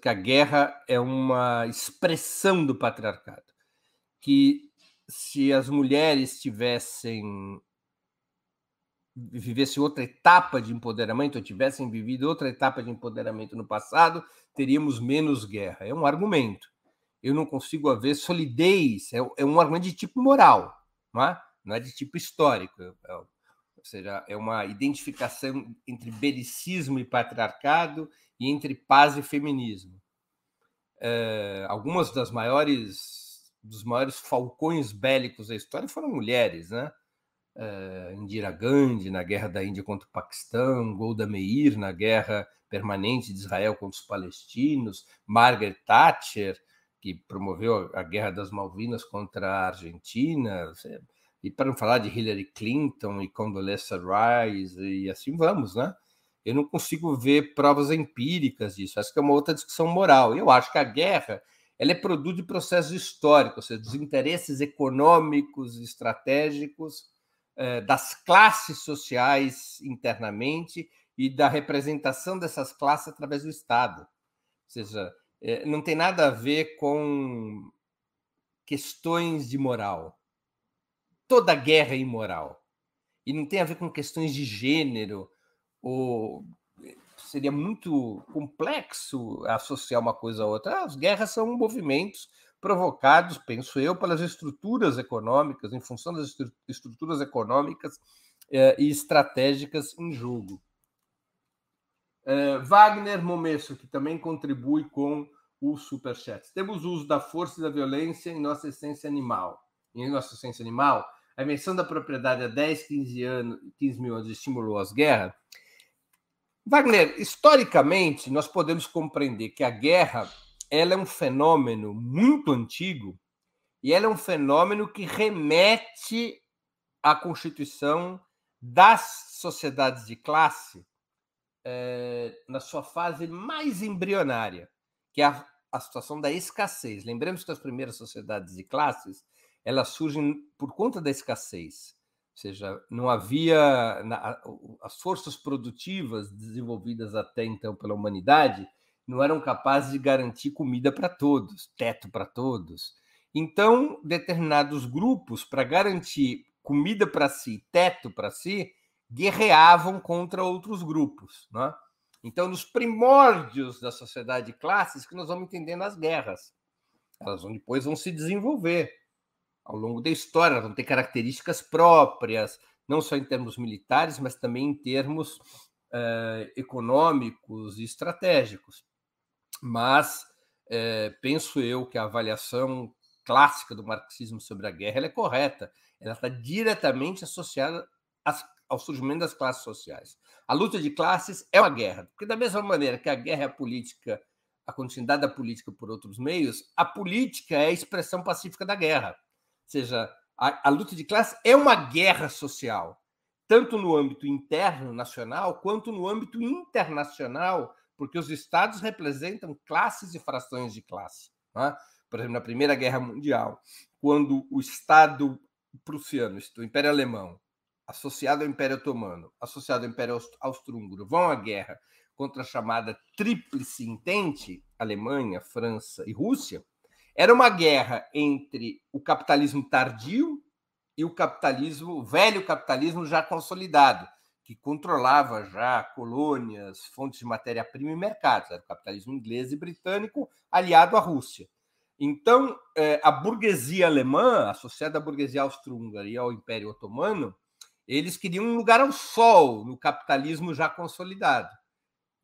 Que a guerra é uma expressão do patriarcado. Que se as mulheres tivessem vivesse outra etapa de empoderamento, ou tivessem vivido outra etapa de empoderamento no passado, teríamos menos guerra. É um argumento. Eu não consigo haver solidez, é, é um argumento de tipo moral, não é, não é de tipo histórico. É, é, ou seja, é uma identificação entre belicismo e patriarcado e entre paz e feminismo. É, algumas das maiores dos maiores falcões bélicos da história foram mulheres, né? uh, Indira Gandhi na guerra da Índia contra o Paquistão, Golda Meir na guerra permanente de Israel contra os palestinos, Margaret Thatcher, que promoveu a guerra das Malvinas contra a Argentina, e para não falar de Hillary Clinton e Condoleezza Rice, e assim vamos, né? Eu não consigo ver provas empíricas disso. Acho que é uma outra discussão moral. Eu acho que a guerra ela é produto de processos históricos, ou seja, dos interesses econômicos, estratégicos eh, das classes sociais internamente e da representação dessas classes através do Estado. Ou seja, eh, não tem nada a ver com questões de moral. Toda guerra é imoral. E não tem a ver com questões de gênero, ou seria muito complexo associar uma coisa a outra. As guerras são movimentos provocados, penso eu, pelas estruturas econômicas, em função das estruturas econômicas eh, e estratégicas em jogo. Eh, Wagner Momesso, que também contribui com o Superchat. Temos o uso da força e da violência em nossa essência animal. Em nossa essência animal, a invenção da propriedade há 10, 15, anos, 15 mil anos estimulou as guerras. Wagner, historicamente, nós podemos compreender que a guerra ela é um fenômeno muito antigo e ela é um fenômeno que remete à constituição das sociedades de classe é, na sua fase mais embrionária, que é a, a situação da escassez. Lembremos que as primeiras sociedades de classes elas surgem por conta da escassez, ou seja, não havia as forças produtivas desenvolvidas até então pela humanidade não eram capazes de garantir comida para todos, teto para todos. Então, determinados grupos, para garantir comida para si, teto para si, guerreavam contra outros grupos. Né? Então, nos primórdios da sociedade de classes que nós vamos entendendo as guerras. Elas vão, depois vão se desenvolver ao longo da história, vão ter características próprias, não só em termos militares, mas também em termos uh, econômicos e estratégicos. Mas uh, penso eu que a avaliação clássica do marxismo sobre a guerra é correta. Ela está diretamente associada às, ao surgimento das classes sociais. A luta de classes é uma guerra, porque da mesma maneira que a guerra é a política, a continuidade da política por outros meios, a política é a expressão pacífica da guerra. Seja, a, a luta de classes é uma guerra social, tanto no âmbito interno nacional quanto no âmbito internacional, porque os estados representam classes e frações de classe. Né? Por exemplo, na Primeira Guerra Mundial, quando o Estado prussiano, o Império Alemão, associado ao Império Otomano, associado ao Império Austro-Húngaro, vão à guerra contra a chamada Tríplice Entente, Alemanha, França e Rússia, era uma guerra entre o capitalismo tardio e o capitalismo, o velho capitalismo já consolidado, que controlava já colônias, fontes de matéria-prima e mercados. Era o capitalismo inglês e britânico aliado à Rússia. Então, eh, a burguesia alemã, associada à burguesia austro-húngara e ao Império Otomano, eles queriam um lugar ao sol no capitalismo já consolidado.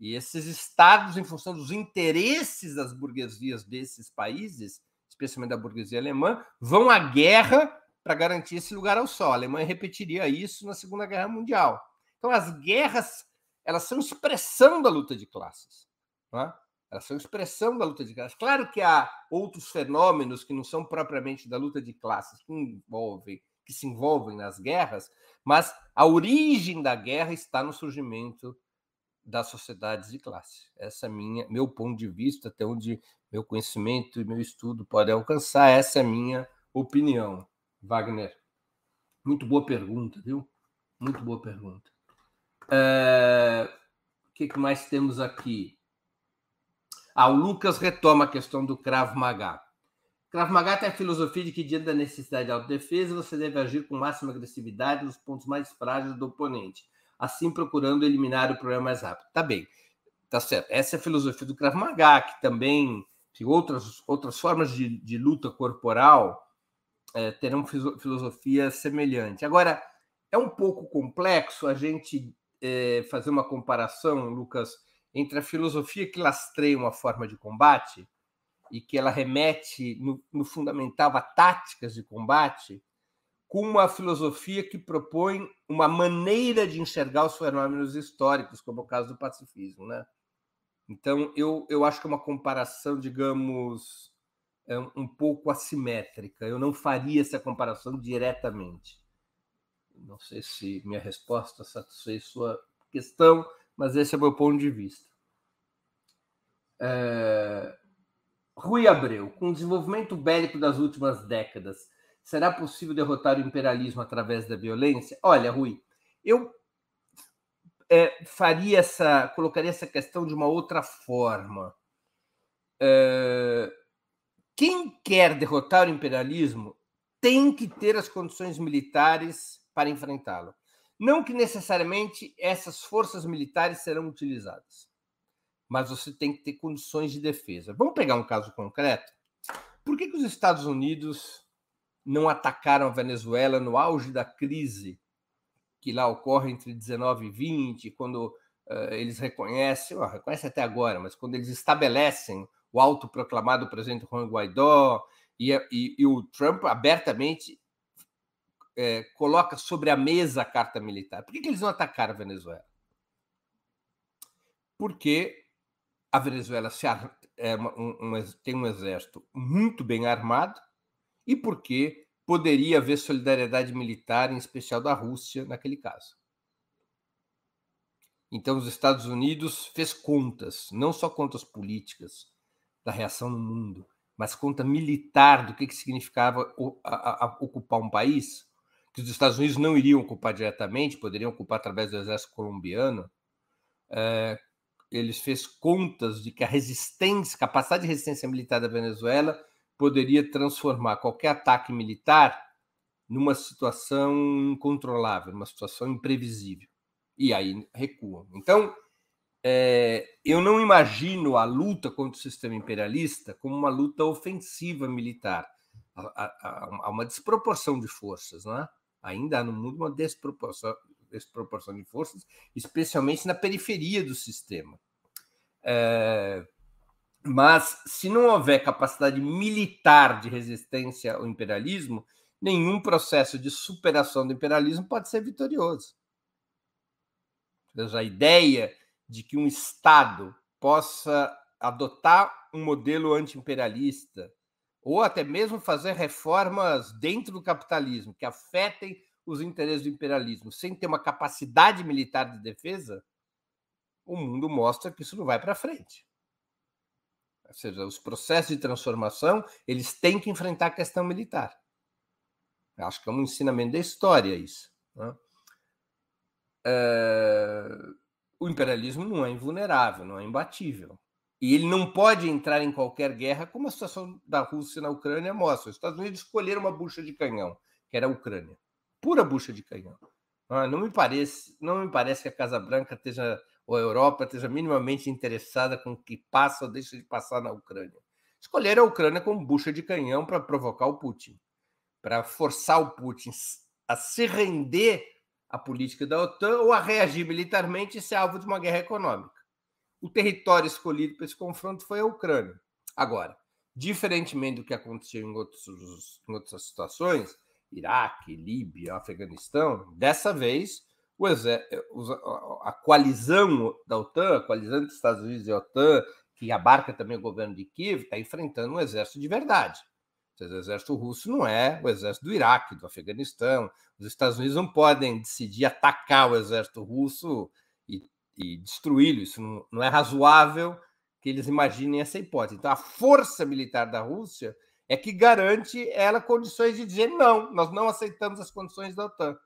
E esses estados, em função dos interesses das burguesias desses países, especialmente da burguesia alemã, vão à guerra para garantir esse lugar ao sol. A Alemanha repetiria isso na Segunda Guerra Mundial. Então, as guerras elas são expressão da luta de classes. É? Elas são expressão da luta de classes. Claro que há outros fenômenos que não são propriamente da luta de classes, que envolvem, que se envolvem nas guerras, mas a origem da guerra está no surgimento das sociedades de classe. Essa é minha, meu ponto de vista, até onde meu conhecimento e meu estudo podem alcançar, essa é minha opinião. Wagner, muito boa pergunta, viu? Muito boa pergunta. É... O que, que mais temos aqui? Ah, o Lucas retoma a questão do Krav Maga. Krav Maga tem a filosofia de que, diante da necessidade de autodefesa, você deve agir com máxima agressividade nos pontos mais frágeis do oponente assim procurando eliminar o problema mais rápido. Tá bem, tá certo. Essa é a filosofia do Krav Maga, que também tem outras, outras formas de, de luta corporal é, terão filosofia semelhante. Agora, é um pouco complexo a gente é, fazer uma comparação, Lucas, entre a filosofia que lastreia uma forma de combate e que ela remete no, no fundamental a táticas de combate com uma filosofia que propõe uma maneira de enxergar os fenômenos históricos, como é o caso do pacifismo, né? Então, eu, eu acho que é uma comparação, digamos, é um pouco assimétrica. Eu não faria essa comparação diretamente. Não sei se minha resposta satisfez sua questão, mas esse é o meu ponto de vista. É... Rui Abreu, com o desenvolvimento bélico das últimas décadas, Será possível derrotar o imperialismo através da violência? Olha, Rui, eu é, faria essa, colocaria essa questão de uma outra forma. É, quem quer derrotar o imperialismo tem que ter as condições militares para enfrentá-lo. Não que necessariamente essas forças militares serão utilizadas, mas você tem que ter condições de defesa. Vamos pegar um caso concreto? Por que, que os Estados Unidos não atacaram a Venezuela no auge da crise que lá ocorre entre 19 e 20, quando uh, eles reconhecem, oh, reconhecem até agora, mas quando eles estabelecem o autoproclamado presidente Juan Guaidó e, e, e o Trump abertamente é, coloca sobre a mesa a carta militar. Por que, que eles não atacaram a Venezuela? Porque a Venezuela se, é um, um, tem um exército muito bem armado, e porque poderia haver solidariedade militar, em especial da Rússia, naquele caso. Então, os Estados Unidos fez contas, não só contas políticas da reação no mundo, mas conta militar do que, que significava ocupar um país, que os Estados Unidos não iriam ocupar diretamente, poderiam ocupar através do exército colombiano. É, eles fez contas de que a resistência, capacidade de resistência militar da Venezuela poderia transformar qualquer ataque militar numa situação incontrolável, numa situação imprevisível. E aí recuam. Então, é, eu não imagino a luta contra o sistema imperialista como uma luta ofensiva militar. Há, uma desproporção de forças, não é? Ainda há no mundo uma desproporção, desproporção de forças, especialmente na periferia do sistema. É, mas, se não houver capacidade militar de resistência ao imperialismo, nenhum processo de superação do imperialismo pode ser vitorioso. A ideia de que um Estado possa adotar um modelo anti-imperialista ou até mesmo fazer reformas dentro do capitalismo que afetem os interesses do imperialismo sem ter uma capacidade militar de defesa, o mundo mostra que isso não vai para frente. Ou seja, os processos de transformação eles têm que enfrentar a questão militar. Eu acho que é um ensinamento da história isso. Né? É... O imperialismo não é invulnerável, não é imbatível. E ele não pode entrar em qualquer guerra, como a situação da Rússia na Ucrânia mostra. Os Estados Unidos escolheram uma bucha de canhão, que era a Ucrânia. Pura bucha de canhão. Ah, não me parece, não me parece que a Casa Branca esteja, ou a Europa esteja minimamente interessada com o que passa ou deixa de passar na Ucrânia. Escolheram a Ucrânia como bucha de canhão para provocar o Putin, para forçar o Putin a se render à política da OTAN ou a reagir militarmente e ser alvo de uma guerra econômica o território escolhido para esse confronto foi a Ucrânia. Agora, diferentemente do que aconteceu em, outros, em outras situações, Iraque, Líbia, Afeganistão, dessa vez a coalizão da OTAN, a coalizão dos Estados Unidos e a OTAN, que abarca também o governo de Kiev, está enfrentando um exército de verdade. O exército russo não é o exército do Iraque, do Afeganistão. Os Estados Unidos não podem decidir atacar o exército russo e e destruí-lo. Isso não, não é razoável que eles imaginem essa hipótese. Então, a força militar da Rússia é que garante ela condições de dizer não, nós não aceitamos as condições da OTAN.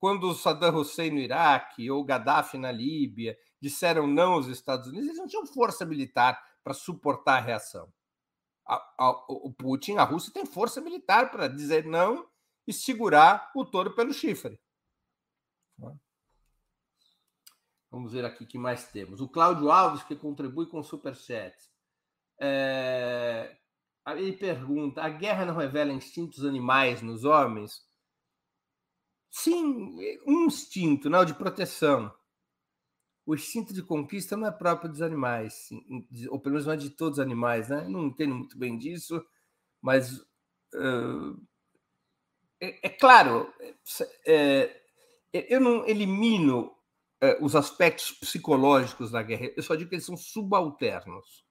Quando Saddam Hussein no Iraque ou Gaddafi na Líbia disseram não aos Estados Unidos, eles não tinham força militar para suportar a reação. A, a, o Putin, a Rússia, tem força militar para dizer não e segurar o touro pelo chifre. Vamos ver aqui o que mais temos. O Cláudio Alves, que contribui com o Superchat. É... Ele pergunta: a guerra não revela instintos animais nos homens? Sim, um instinto, não, de proteção. O instinto de conquista não é próprio dos animais, ou pelo menos não é de todos os animais, né? não entendo muito bem disso, mas uh, é, é, claro, é, eu não elimino eh, os aspectos psicológicos da guerra, eu só digo que eles são subalternos.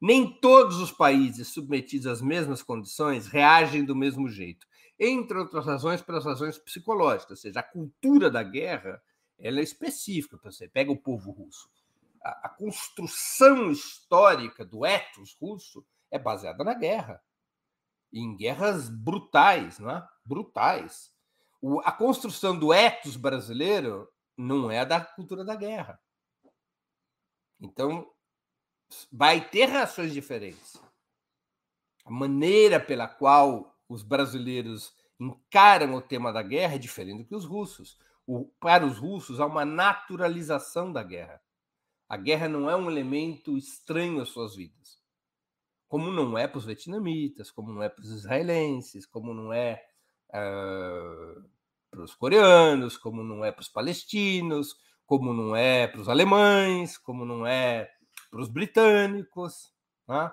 Nem todos os países submetidos às mesmas condições reagem do mesmo jeito. Entre outras razões, pelas razões psicológicas, ou seja, a cultura da guerra ela é específica. Você pega o povo russo. A, a construção histórica do ethos russo é baseada na guerra. Em guerras brutais, não é? Brutais. O, a construção do ethos brasileiro não é da cultura da guerra. Então, vai ter reações diferentes. A maneira pela qual os brasileiros encaram o tema da guerra é diferente do que os russos. O, para os russos, há uma naturalização da guerra. A guerra não é um elemento estranho às suas vidas. Como não é para os vietnamitas, como não é para os israelenses, como não é uh, para os coreanos, como não é para os palestinos, como não é para os alemães, como não é para os britânicos. Né?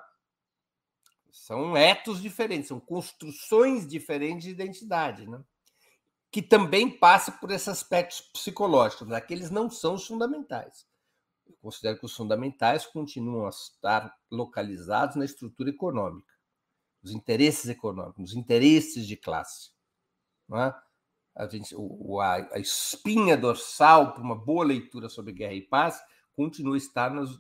São etos diferentes, são construções diferentes de identidade, né? que também passa por esses aspectos psicológicos, né? aqueles não são os fundamentais. Eu considero que os fundamentais continuam a estar localizados na estrutura econômica, os interesses econômicos, os interesses de classe. É? a, gente, a espinha dorsal para uma boa leitura sobre guerra e paz continua a estar nas,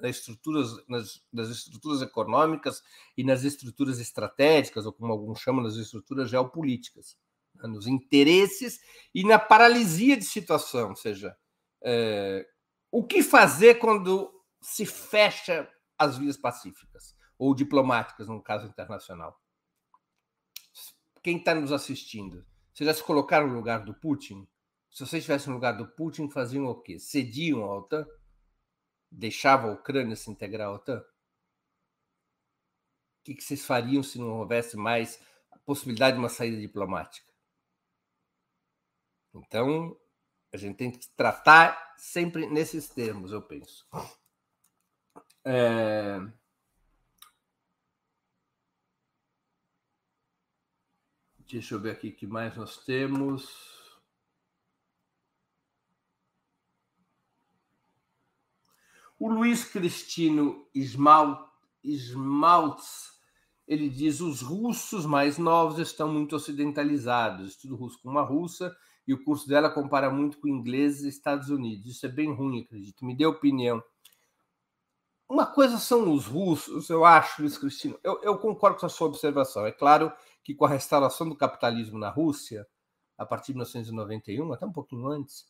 nas, estruturas, nas, nas, estruturas econômicas e nas estruturas estratégicas, ou como alguns chamam, nas estruturas geopolíticas, né? nos interesses e na paralisia de situação, ou seja, é, o que fazer quando se fecha as vias pacíficas ou diplomáticas, no caso internacional? Quem está nos assistindo? Você já se colocaram no lugar do Putin? Se vocês estivessem no lugar do Putin, faziam o quê? Cediam a OTAN? deixava a Ucrânia se integrar à OTAN? O que, que vocês fariam se não houvesse mais a possibilidade de uma saída diplomática? Então, a gente tem que tratar sempre nesses termos, eu penso. É... Deixa eu ver aqui o que mais nós temos. O Luiz Cristino Esmaltz, ele diz os russos mais novos estão muito ocidentalizados. Estudo russo com uma russa e o curso dela compara muito com ingleses e Estados Unidos. Isso é bem ruim, acredito. Me dê opinião. Uma coisa são os russos, eu acho, Luiz Cristino. Eu, eu concordo com a sua observação. É claro que com a restauração do capitalismo na Rússia, a partir de 1991, até um pouquinho antes,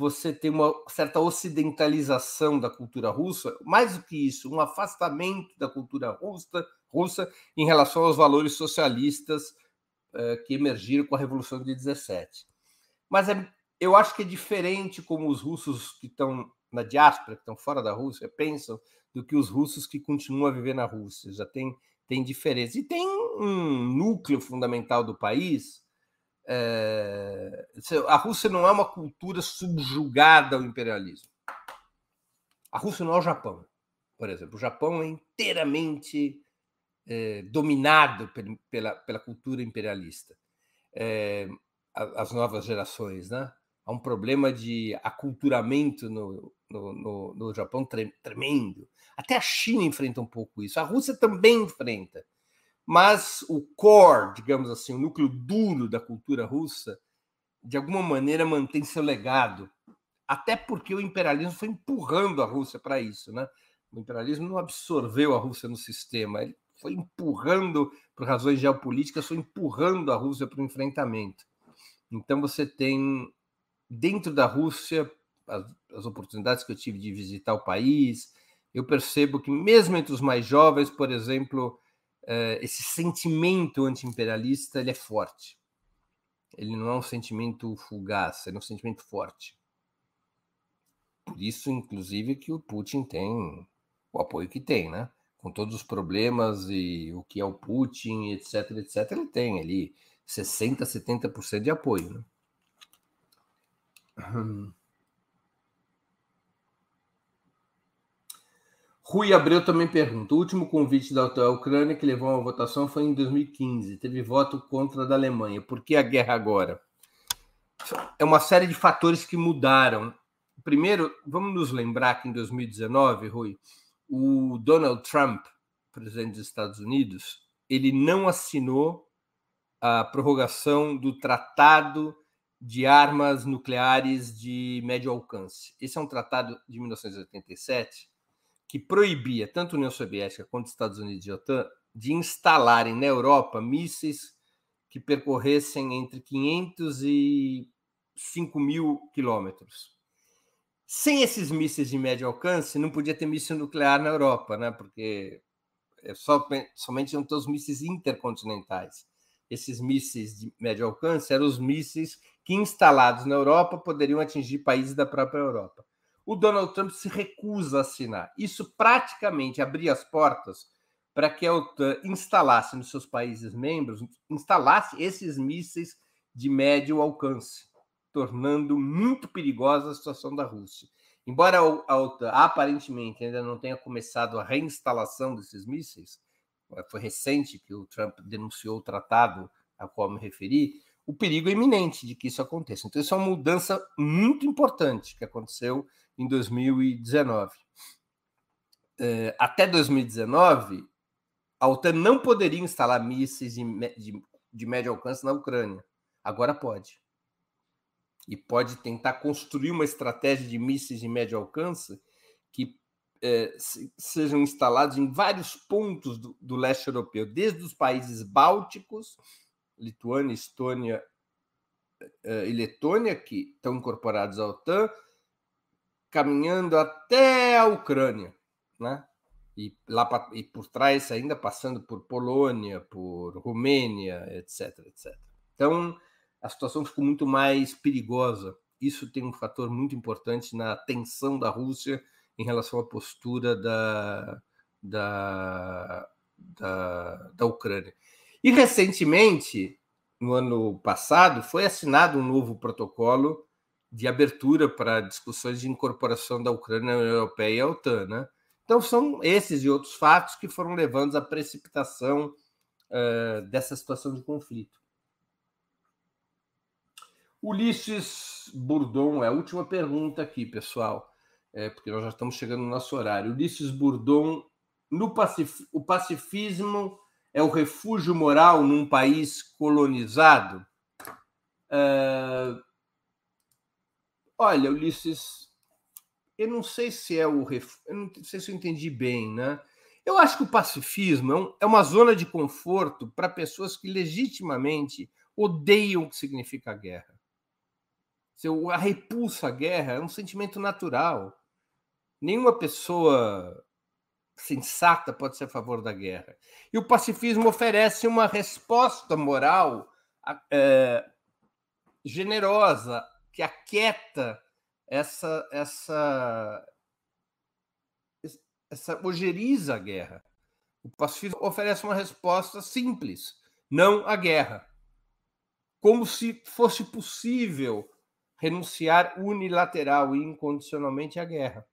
você tem uma certa ocidentalização da cultura russa, mais do que isso, um afastamento da cultura russa, russa em relação aos valores socialistas eh, que emergiram com a Revolução de 17. Mas é, eu acho que é diferente como os russos que estão na diáspora, que estão fora da Rússia, pensam, do que os russos que continuam a viver na Rússia. Já tem, tem diferença. E tem um núcleo fundamental do país é, a Rússia não é uma cultura subjugada ao imperialismo. A Rússia não é o Japão, por exemplo. O Japão é inteiramente é, dominado pela, pela cultura imperialista. É, as novas gerações, né? Há um problema de aculturamento no, no, no, no Japão tremendo. Até a China enfrenta um pouco isso. A Rússia também enfrenta mas o core, digamos assim, o núcleo duro da cultura russa, de alguma maneira mantém seu legado, até porque o imperialismo foi empurrando a Rússia para isso, né? O imperialismo não absorveu a Rússia no sistema, ele foi empurrando, por razões geopolíticas, foi empurrando a Rússia para o enfrentamento. Então você tem dentro da Rússia as, as oportunidades que eu tive de visitar o país, eu percebo que mesmo entre os mais jovens, por exemplo, uh, esse sentimento anti-imperialista ele é forte. Ele não é um sentimento fugaz, é um sentimento forte. Por isso, inclusive, que o Putin tem o apoio que tem, né? Com todos os problemas e o que é o Putin, etc, etc, ele tem ali 60, 70% de apoio, né? Rui Abreu também pergunta: o último convite da Ucrânia que levou a uma votação foi em 2015. Teve voto contra da Alemanha. Por que a guerra agora? É uma série de fatores que mudaram. Primeiro, vamos nos lembrar que em 2019, Rui, o Donald Trump, presidente dos Estados Unidos, ele não assinou a prorrogação do Tratado de Armas Nucleares de Médio Alcance. Esse é um tratado de 1987 que proibia tanto a União Soviética quanto os Estados Unidos e a OTAN de instalarem na Europa mísseis que percorressem entre 500 e 5 mil quilômetros. Sem esses mísseis de médio alcance, não podia ter míssil nuclear na Europa, né? porque é só, somente iam ter os mísseis intercontinentais. Esses mísseis de médio alcance eram os mísseis que, instalados na Europa, poderiam atingir países da própria Europa o Donald Trump se recusa a assinar. Isso praticamente abria as portas para que a OTAN instalasse nos seus países membros, instalasse esses mísseis de médio alcance, tornando muito perigosa a situação da Rússia. Embora a OTAN aparentemente ainda não tenha começado a reinstalação desses mísseis, foi recente que o Trump denunciou o tratado a qual me referi, o perigo é iminente de que isso aconteça. Então, isso é uma mudança muito importante que aconteceu em 2019. É, até 2019, a OTAN não poderia instalar mísseis de, de, de médio alcance na Ucrânia. Agora pode. E pode tentar construir uma estratégia de mísseis de médio alcance que é, sejam instalados em vários pontos do, do, leste europeu, desde os países bálticos, Lituânia, Estônia é, e Letônia, que estão incorporados à OTAN, caminhando até a Ucrânia, né? E lá e por trás ainda passando por Polônia, por Romênia, etc, etc. Então a situação ficou muito mais perigosa. Isso tem um fator muito importante na tensão da Rússia em relação à postura da, da, da, da Ucrânia. E recentemente, no ano passado, foi assinado um novo protocolo de abertura para discussões de incorporação da Ucrânia à União Europeia e à OTAN. Né? Então, são esses e outros fatos que foram levando à precipitação uh, dessa situação de conflito. Ulisses Bourdon, é a última pergunta aqui, pessoal, é, porque nós já estamos chegando no nosso horário. Ulisses Bourdon, no pacif o pacifismo é o refúgio moral num país colonizado? Uh, olha, Ulisses, eu não sei se é o ref... eu não sei se eu entendi bem, né? Eu acho que o pacifismo é, um, é uma zona de conforto para pessoas que legitimamente odeiam o que significa a guerra. A repulsa à guerra é um sentimento natural. Nenhuma pessoa sensata pode ser a favor da guerra. E o pacifismo oferece uma resposta moral é, generosa que aquieta essa essa essa ojeriza a guerra. O pacifismo oferece uma resposta simples, não à guerra. Como se fosse possível renunciar unilateral e incondicionalmente à guerra.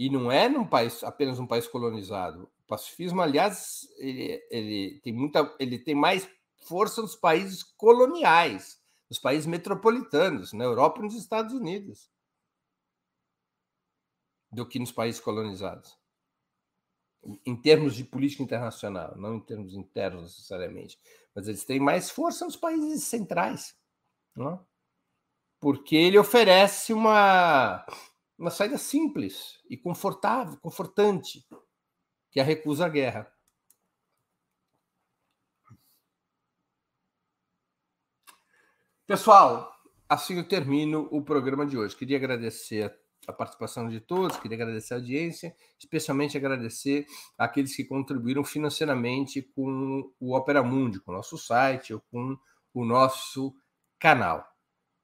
E não é num país apenas um país colonizado. O pacifismo, aliás, ele, ele tem muita, ele tem mais força nos países coloniais, nos países metropolitanos, na Europa e nos Estados Unidos, do que nos países colonizados. Em termos de política internacional, não em termos internos necessariamente, mas eles têm mais força nos países centrais, não? porque ele oferece uma uma saída simples e confortável, confortante, que é a recusa à guerra. Pessoal, assim eu termino o programa de hoje. Queria agradecer a participação de todos, queria agradecer a audiência, especialmente agradecer aqueles que contribuíram financeiramente com o Opera Mundi, com o nosso site ou com o nosso canal.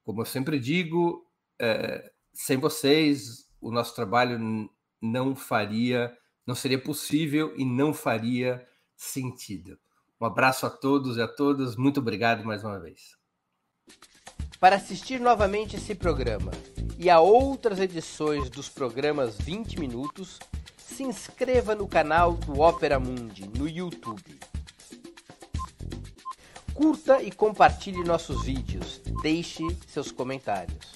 Como eu sempre digo, é, sem vocês, o nosso trabalho não faria, não seria possível e não faria sentido. Um abraço a todos e a todas. Muito obrigado mais uma vez. Para assistir novamente esse programa e a outras edições dos programas 20 Minutos, se inscreva no canal do Opera Mundi no YouTube. Curta e compartilhe nossos vídeos. Deixe seus comentários.